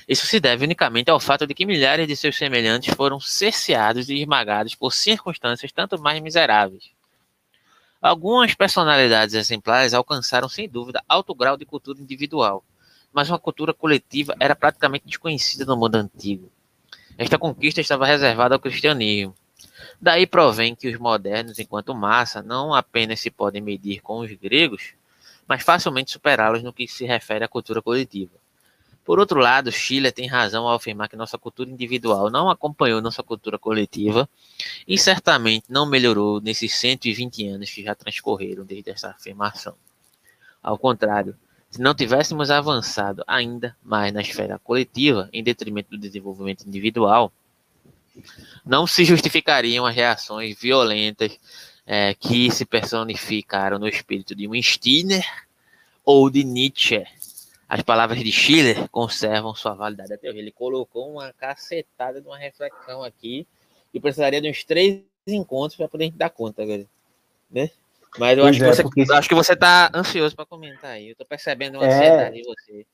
Speaker 3: isso se deve unicamente ao fato de que milhares de seus semelhantes foram cerceados e esmagados por circunstâncias tanto mais miseráveis. Algumas personalidades exemplares alcançaram, sem dúvida, alto grau de cultura individual, mas uma cultura coletiva era praticamente desconhecida no mundo antigo. Esta conquista estava reservada ao cristianismo. Daí provém que os modernos, enquanto massa, não apenas se podem medir com os gregos, mas facilmente superá-los no que se refere à cultura coletiva. Por outro lado, Schiller tem razão ao afirmar que nossa cultura individual não acompanhou nossa cultura coletiva e certamente não melhorou nesses 120 anos que já transcorreram desde essa afirmação. Ao contrário, se não tivéssemos avançado ainda mais na esfera coletiva, em detrimento do desenvolvimento individual, não se justificariam as reações violentas é, que se personificaram no espírito de um Stirner ou de Nietzsche. As palavras de Schiller conservam sua validade até hoje. Ele colocou uma cacetada de uma reflexão aqui e precisaria de uns três encontros para poder dar conta, né? Mas eu acho, é, que você, porque... acho que você tá ansioso para comentar aí. Eu tô percebendo uma é... ansiedade em você.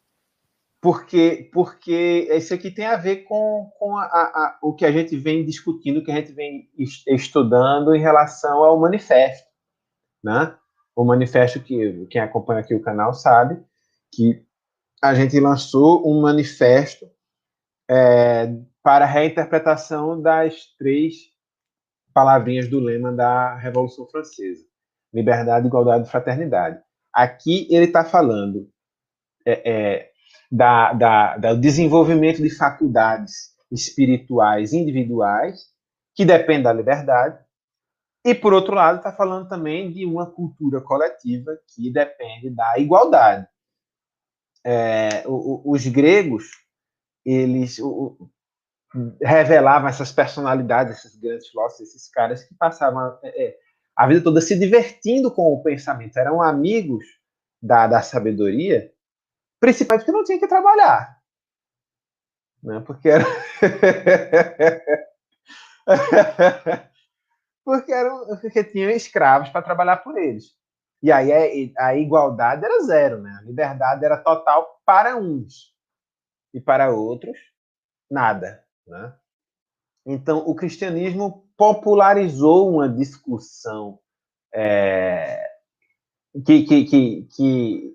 Speaker 4: Porque, porque isso aqui tem a ver com, com a, a, o que a gente vem discutindo, o que a gente vem estudando em relação ao manifesto. Né? O manifesto que quem acompanha aqui o canal sabe que a gente lançou um manifesto é, para a reinterpretação das três palavrinhas do lema da Revolução Francesa liberdade, igualdade e fraternidade. Aqui ele está falando é, é, da, da, do desenvolvimento de faculdades espirituais individuais, que depende da liberdade, e, por outro lado, está falando também de uma cultura coletiva que depende da igualdade. É, os gregos eles revelavam essas personalidades, esses grandes filósofos, esses caras que passavam é, é, a vida toda se divertindo com o pensamento, eram amigos da, da sabedoria, principalmente porque não tinha que trabalhar. Né? Porque era. porque, eram, porque tinham escravos para trabalhar por eles. E aí a, a igualdade era zero, né? A liberdade era total para uns e para outros nada, né? Então o cristianismo popularizou uma discussão é, que, que, que, que,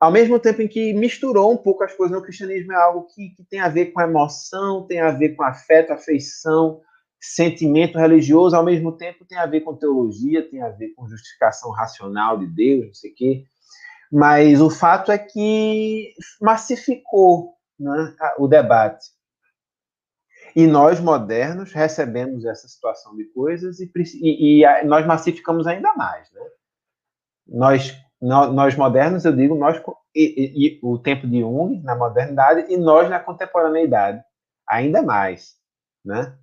Speaker 4: ao mesmo tempo em que misturou um pouco as coisas no cristianismo é algo que, que tem a ver com emoção, tem a ver com afeto, afeição, sentimento religioso, ao mesmo tempo tem a ver com teologia, tem a ver com justificação racional de Deus, não sei o quê. Mas o fato é que massificou né, o debate. E nós, modernos, recebemos essa situação de coisas e, e, e nós massificamos ainda mais. Né? Nós, nós, nós, modernos, eu digo, nós e, o tempo de Jung na modernidade e nós na contemporaneidade, ainda mais. Né?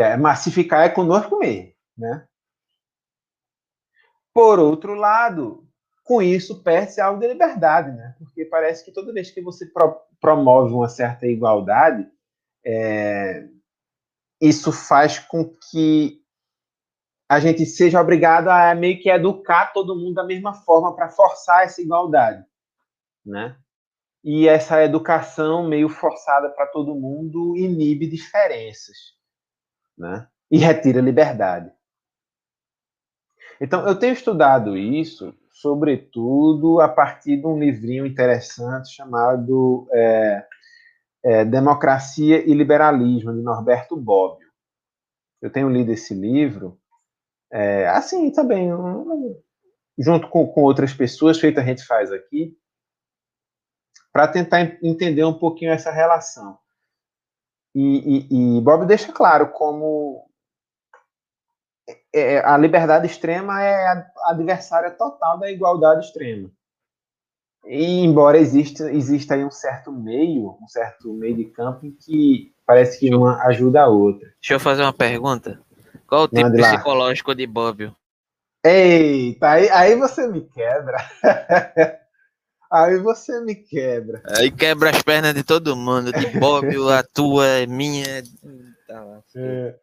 Speaker 4: é massificar é conosco mesmo, né? Por outro lado, com isso perde-se algo de liberdade, né? Porque parece que toda vez que você pro promove uma certa igualdade, é, isso faz com que a gente seja obrigado a meio que educar todo mundo da mesma forma para forçar essa igualdade, né? E essa educação meio forçada para todo mundo inibe diferenças né? e retira liberdade. Então, eu tenho estudado isso, sobretudo a partir de um livrinho interessante chamado é, é, Democracia e Liberalismo, de Norberto Bobbio. Eu tenho lido esse livro, é, assim também, um, junto com, com outras pessoas, feito a gente faz aqui, para tentar entender um pouquinho essa relação. E, e, e Bob deixa claro como é, é, a liberdade extrema é a adversária total da igualdade extrema. E embora exista, exista aí um certo meio, um certo meio de campo em que parece que uma ajuda a outra.
Speaker 3: Deixa eu fazer uma pergunta. Qual o tipo psicológico de Bob?
Speaker 4: Eita, aí, aí você me quebra. Aí você me quebra.
Speaker 3: Aí quebra as pernas de todo mundo. De Bob, a tua, é minha. Tá
Speaker 4: é.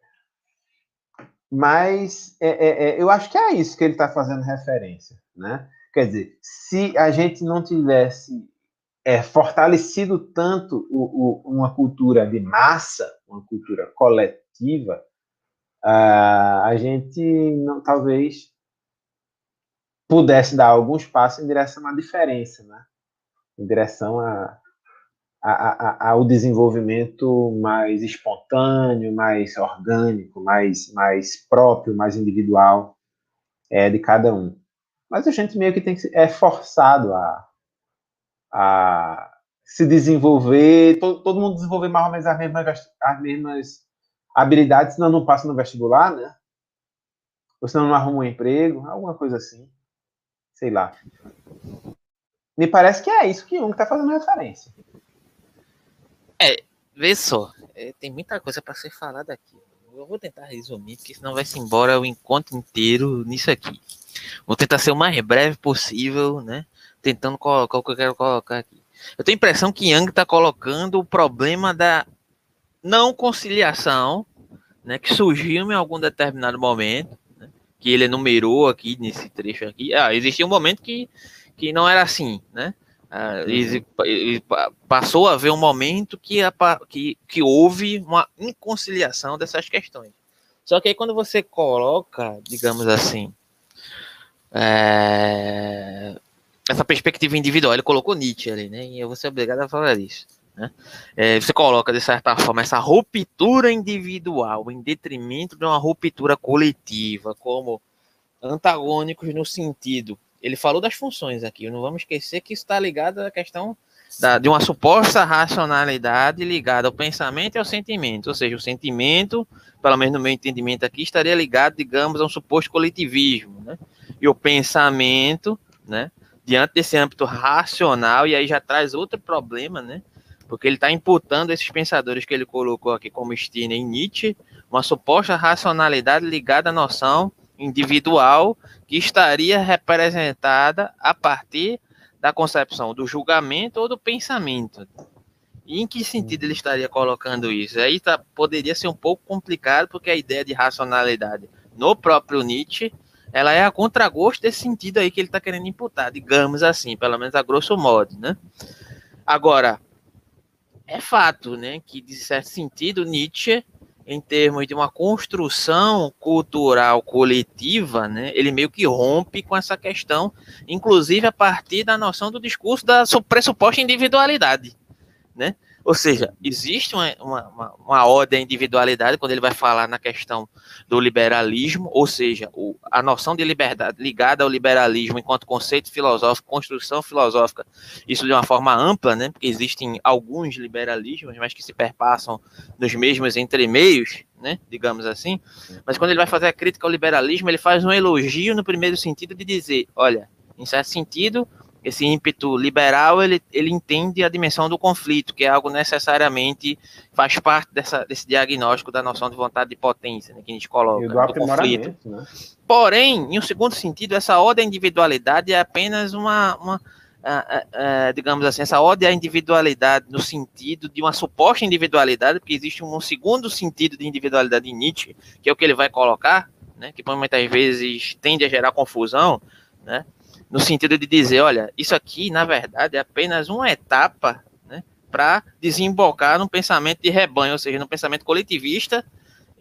Speaker 4: Mas é, é, é, eu acho que é isso que ele está fazendo referência. Né? Quer dizer, se a gente não tivesse é, fortalecido tanto o, o, uma cultura de massa, uma cultura coletiva, uh, a gente não, talvez pudesse dar alguns passos em direção à diferença, né? em direção a, a, a, ao desenvolvimento mais espontâneo, mais orgânico, mais, mais próprio, mais individual é, de cada um. Mas a gente meio que tem que é forçado a, a se desenvolver, todo, todo mundo desenvolver mais ou menos as mesmas, as mesmas habilidades, senão não passa no vestibular, né? Ou senão não arruma um emprego, alguma coisa assim sei lá. Me parece que é isso que Jung está fazendo referência.
Speaker 3: É, vê só, é, tem muita coisa para ser falada aqui. Eu vou tentar resumir, porque senão vai se embora o encontro inteiro nisso aqui. Vou tentar ser o mais breve possível, né? Tentando colocar o que eu quero colocar aqui. Eu tenho a impressão que Yang está colocando o problema da não conciliação, né, que surgiu em algum determinado momento, que ele enumerou aqui nesse trecho aqui, ah, existia um momento que, que não era assim, né? Ah, uhum. passou a haver um momento que, que, que houve uma inconciliação dessas questões. Só que aí quando você coloca, digamos assim, é, essa perspectiva individual, ele colocou Nietzsche ali, né? E eu vou ser obrigado a falar isso. Né? É, você coloca, de certa forma, essa ruptura individual em detrimento de uma ruptura coletiva, como antagônicos no sentido. Ele falou das funções aqui, não vamos esquecer que está ligado à questão da, de uma suposta racionalidade ligada ao pensamento e ao sentimento. Ou seja, o sentimento, pelo menos no meu entendimento aqui, estaria ligado, digamos, a um suposto coletivismo. Né? E o pensamento, né, diante desse âmbito racional, e aí já traz outro problema, né? porque ele está imputando esses pensadores que ele colocou aqui como Stirner e Nietzsche, uma suposta racionalidade ligada à noção individual que estaria representada a partir da concepção do julgamento ou do pensamento. E em que sentido ele estaria colocando isso? Aí tá, poderia ser um pouco complicado, porque a ideia de racionalidade no próprio Nietzsche, ela é a contragosto desse sentido aí que ele está querendo imputar, digamos assim, pelo menos a grosso modo, né? Agora, é fato, né, que de certo sentido Nietzsche, em termos de uma construção cultural coletiva, né, ele meio que rompe com essa questão, inclusive a partir da noção do discurso da pressuposta individualidade, né? Ou seja, existe uma, uma, uma ordem à individualidade quando ele vai falar na questão do liberalismo, ou seja, o, a noção de liberdade ligada ao liberalismo enquanto conceito filosófico, construção filosófica, isso de uma forma ampla, né? Porque existem alguns liberalismos, mas que se perpassam nos mesmos entremeios, né? Digamos assim. Mas quando ele vai fazer a crítica ao liberalismo, ele faz um elogio no primeiro sentido de dizer, olha, em certo sentido, esse ímpeto liberal ele, ele entende a dimensão do conflito, que é algo necessariamente faz parte dessa, desse diagnóstico da noção de vontade de potência né, que a gente coloca
Speaker 4: E do
Speaker 3: do conflito.
Speaker 4: né?
Speaker 3: Porém, em um segundo sentido, essa ode à individualidade é apenas uma, uma digamos assim, essa ode à individualidade no sentido de uma suposta individualidade, porque existe um segundo sentido de individualidade em Nietzsche, que é o que ele vai colocar, né, que muitas vezes tende a gerar confusão, né, no sentido de dizer, olha, isso aqui, na verdade, é apenas uma etapa né, para desembocar num pensamento de rebanho, ou seja, num pensamento coletivista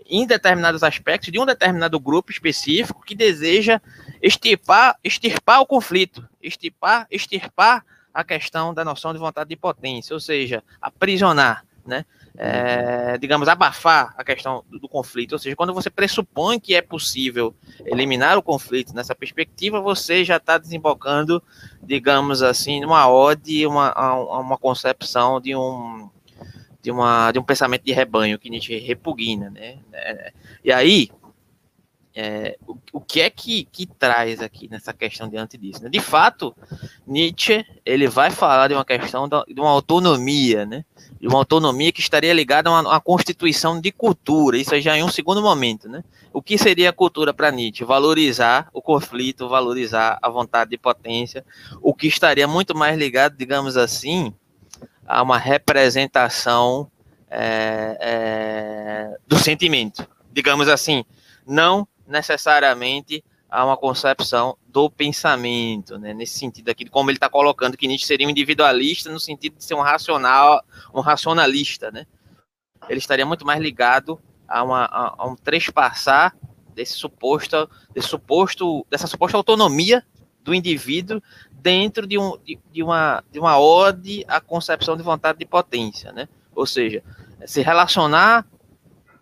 Speaker 3: em determinados aspectos de um determinado grupo específico que deseja extirpar, extirpar o conflito, extirpar, extirpar a questão da noção de vontade de potência, ou seja, aprisionar, né? É, digamos, abafar a questão do, do conflito. Ou seja, quando você pressupõe que é possível eliminar o conflito nessa perspectiva, você já está desembocando, digamos assim, numa ode, uma, uma concepção de um, de, uma, de um pensamento de rebanho que Nietzsche repugna, né? É, e aí, é, o, o que é que, que traz aqui nessa questão diante disso? né? De fato, Nietzsche ele vai falar de uma questão da- de uma autonomia, né? De uma autonomia que estaria ligada a uma, uma constituição de cultura. Isso já em um segundo momento, né? O que seria a cultura para Nietzsche? Valorizar o conflito, valorizar a vontade de potência, o que estaria muito mais ligado, digamos assim, a uma representação é, é, do sentimento, digamos assim, não necessariamente a uma concepção do pensamento, né? nesse sentido aqui, como ele está colocando que Nietzsche seria um individualista no sentido de ser um racional, um racionalista, né? Ele estaria muito mais ligado a, uma, a, a um trespassar desse suposto, desse suposto, dessa suposta autonomia do indivíduo dentro de, um, de, de uma, de uma ode à concepção de vontade de potência, né? Ou seja, se relacionar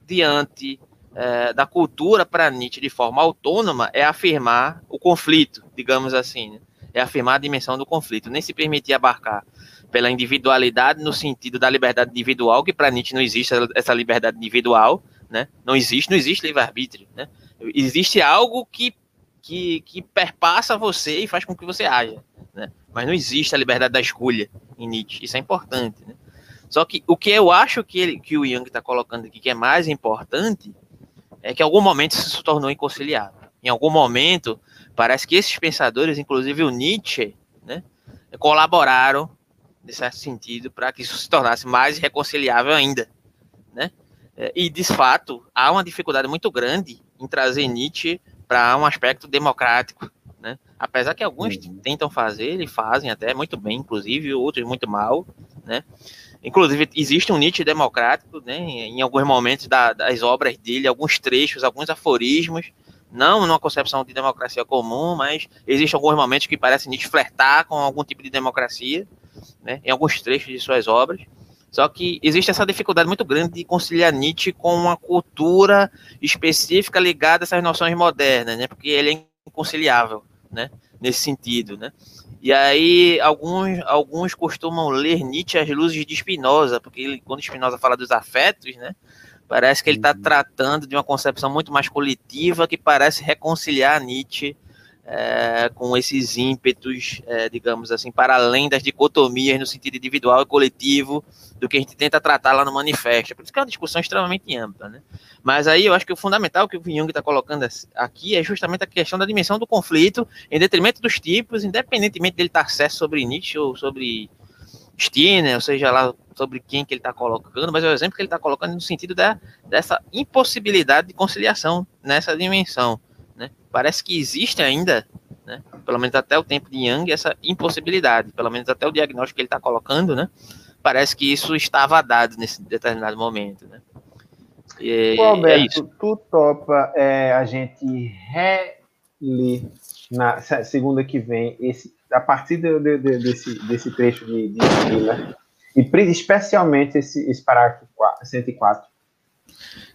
Speaker 3: diante eh, da cultura para Nietzsche de forma autônoma é afirmar o conflito, digamos assim, né? é afirmar a dimensão do conflito, nem se permitir abarcar pela individualidade no sentido da liberdade individual, que para Nietzsche não existe essa liberdade individual, né? Não existe, não existe livre-arbítrio, né? Existe algo que, que, que perpassa você e faz com que você haja, né? Mas não existe a liberdade da escolha em Nietzsche, isso é importante, né? Só que o que eu acho que, ele, que o Jung está colocando aqui que é mais importante é que em algum momento isso se tornou inconciliável. Em algum momento, parece que esses pensadores, inclusive o Nietzsche, né, colaboraram, de certo sentido, para que isso se tornasse mais reconciliável ainda. Né? E, de fato, há uma dificuldade muito grande em trazer Nietzsche para um aspecto democrático. Né? Apesar que alguns
Speaker 4: Uhum.
Speaker 3: tentam fazer, e fazem até muito bem, inclusive, outros muito mal. Né? Inclusive, existe um Nietzsche democrático, né, em alguns momentos da- das obras dele, alguns trechos, alguns aforismos, não numa concepção de democracia comum, mas existem alguns momentos que parece Nietzsche flertar com algum tipo de democracia, né, em alguns trechos de suas obras. Só que existe essa dificuldade muito grande de conciliar Nietzsche com uma cultura específica ligada a essas noções modernas, né, porque ele é inconciliável, né, nesse sentido, né. E aí, alguns, alguns costumam ler Nietzsche às luzes de Spinoza, porque ele, quando Spinoza fala dos afetos, né, parece que ele está
Speaker 4: Uhum.
Speaker 3: tratando de uma concepção muito mais coletiva que parece reconciliar Nietzsche é, com esses ímpetos, é, digamos assim, para além das dicotomias no sentido individual e coletivo do que a gente tenta tratar lá no manifesto. Por isso que é uma discussão extremamente ampla, né? Mas aí eu acho que o fundamental que o Jung está colocando aqui é justamente a questão da dimensão do conflito, em detrimento dos tipos, independentemente dele estar certo sobre Nietzsche ou sobre Stirner, ou seja lá sobre quem que ele está colocando, mas é o exemplo que ele está colocando no sentido da, dessa impossibilidade de conciliação nessa dimensão. Parece que existe ainda, né, pelo menos até o tempo de Young, essa impossibilidade, pelo menos até o diagnóstico que ele está colocando, né? Parece que isso estava dado nesse determinado momento, né?
Speaker 4: E, Pô, Alberto, é isso. tu topa é, a gente reler na segunda que vem esse a partir de, de, de, desse, desse trecho de, de Miller, e especialmente esse, esse parágrafo 104.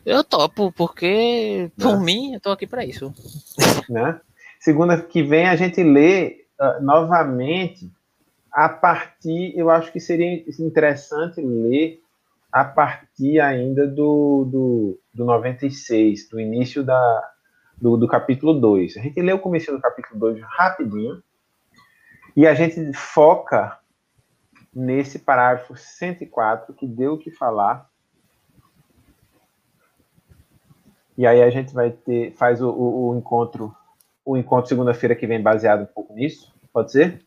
Speaker 3: Eu topo, porque, por né? mim, eu tô aqui para isso.
Speaker 4: Né? Segunda que vem a gente lê uh, novamente a partir, eu acho que seria interessante ler a partir ainda do, do, do 96, do início da, do, do capítulo 2. A gente lê o começo do capítulo 2 rapidinho, e a gente foca nesse parágrafo 104, que deu o que falar. E aí a gente vai ter, faz o, o, o encontro, o encontro segunda-feira que vem baseado um pouco nisso. Pode ser?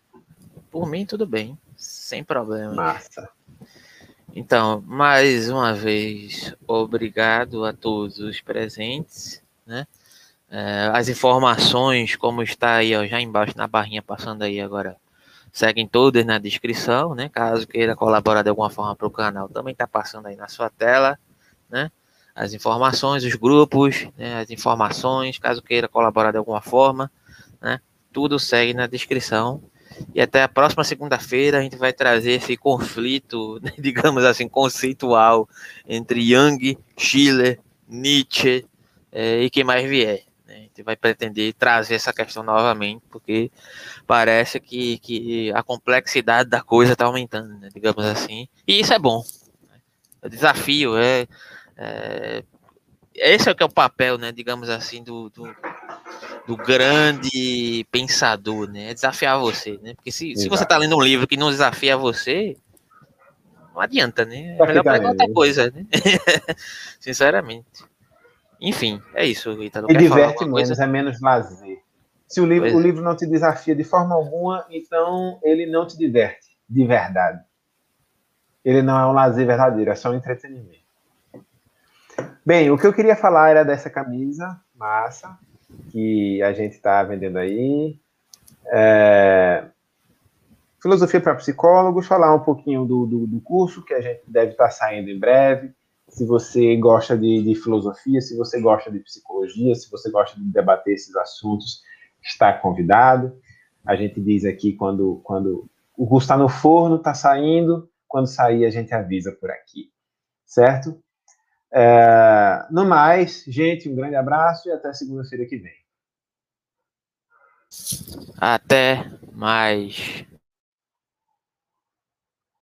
Speaker 3: Por mim, tudo bem. Sem problema.
Speaker 4: Massa.
Speaker 3: Então, mais uma vez, obrigado a todos os presentes, né? É, as informações, como está aí, ó, já embaixo na barrinha, passando aí agora, seguem todas na descrição, né? Caso queira colaborar de alguma forma para o canal, também está passando aí na sua tela, né? As informações, os grupos, né? as informações, caso queira colaborar de alguma forma, né? Tudo segue na descrição. E até a próxima segunda-feira a gente vai trazer esse conflito, né? digamos assim, conceitual entre Jung, Schiller, Nietzsche é, e quem mais vier gente vai pretender trazer essa questão novamente, porque parece que, que a complexidade da coisa está aumentando, né, digamos assim. E isso é bom. Né? O desafio é, é, Esse é o que é o papel, né, digamos assim, do, do, do grande pensador, né? É desafiar você, né? Porque se, se você está lendo um livro que não desafia você, não adianta, né? É melhor pegar outra coisa, né? Sinceramente. Enfim, é isso, Rita.
Speaker 4: E diverte menos, coisa? é menos lazer. Se o livro, o é. livro não te desafia de forma alguma, então ele não te diverte, de verdade. Ele não é um lazer verdadeiro, é só um entretenimento. Bem, o que eu queria falar era dessa camisa massa que a gente está vendendo aí. É... Filosofia para psicólogos, falar um pouquinho do, do, do curso que a gente deve estar tá saindo em breve se você gosta de, de, filosofia, se você gosta de psicologia, se você gosta de debater esses assuntos, está convidado. A gente diz aqui quando, quando o curso está no forno, está saindo, quando sair a gente avisa por aqui, certo? É, no mais, gente, um grande abraço e até segunda-feira que vem.
Speaker 3: Até mais.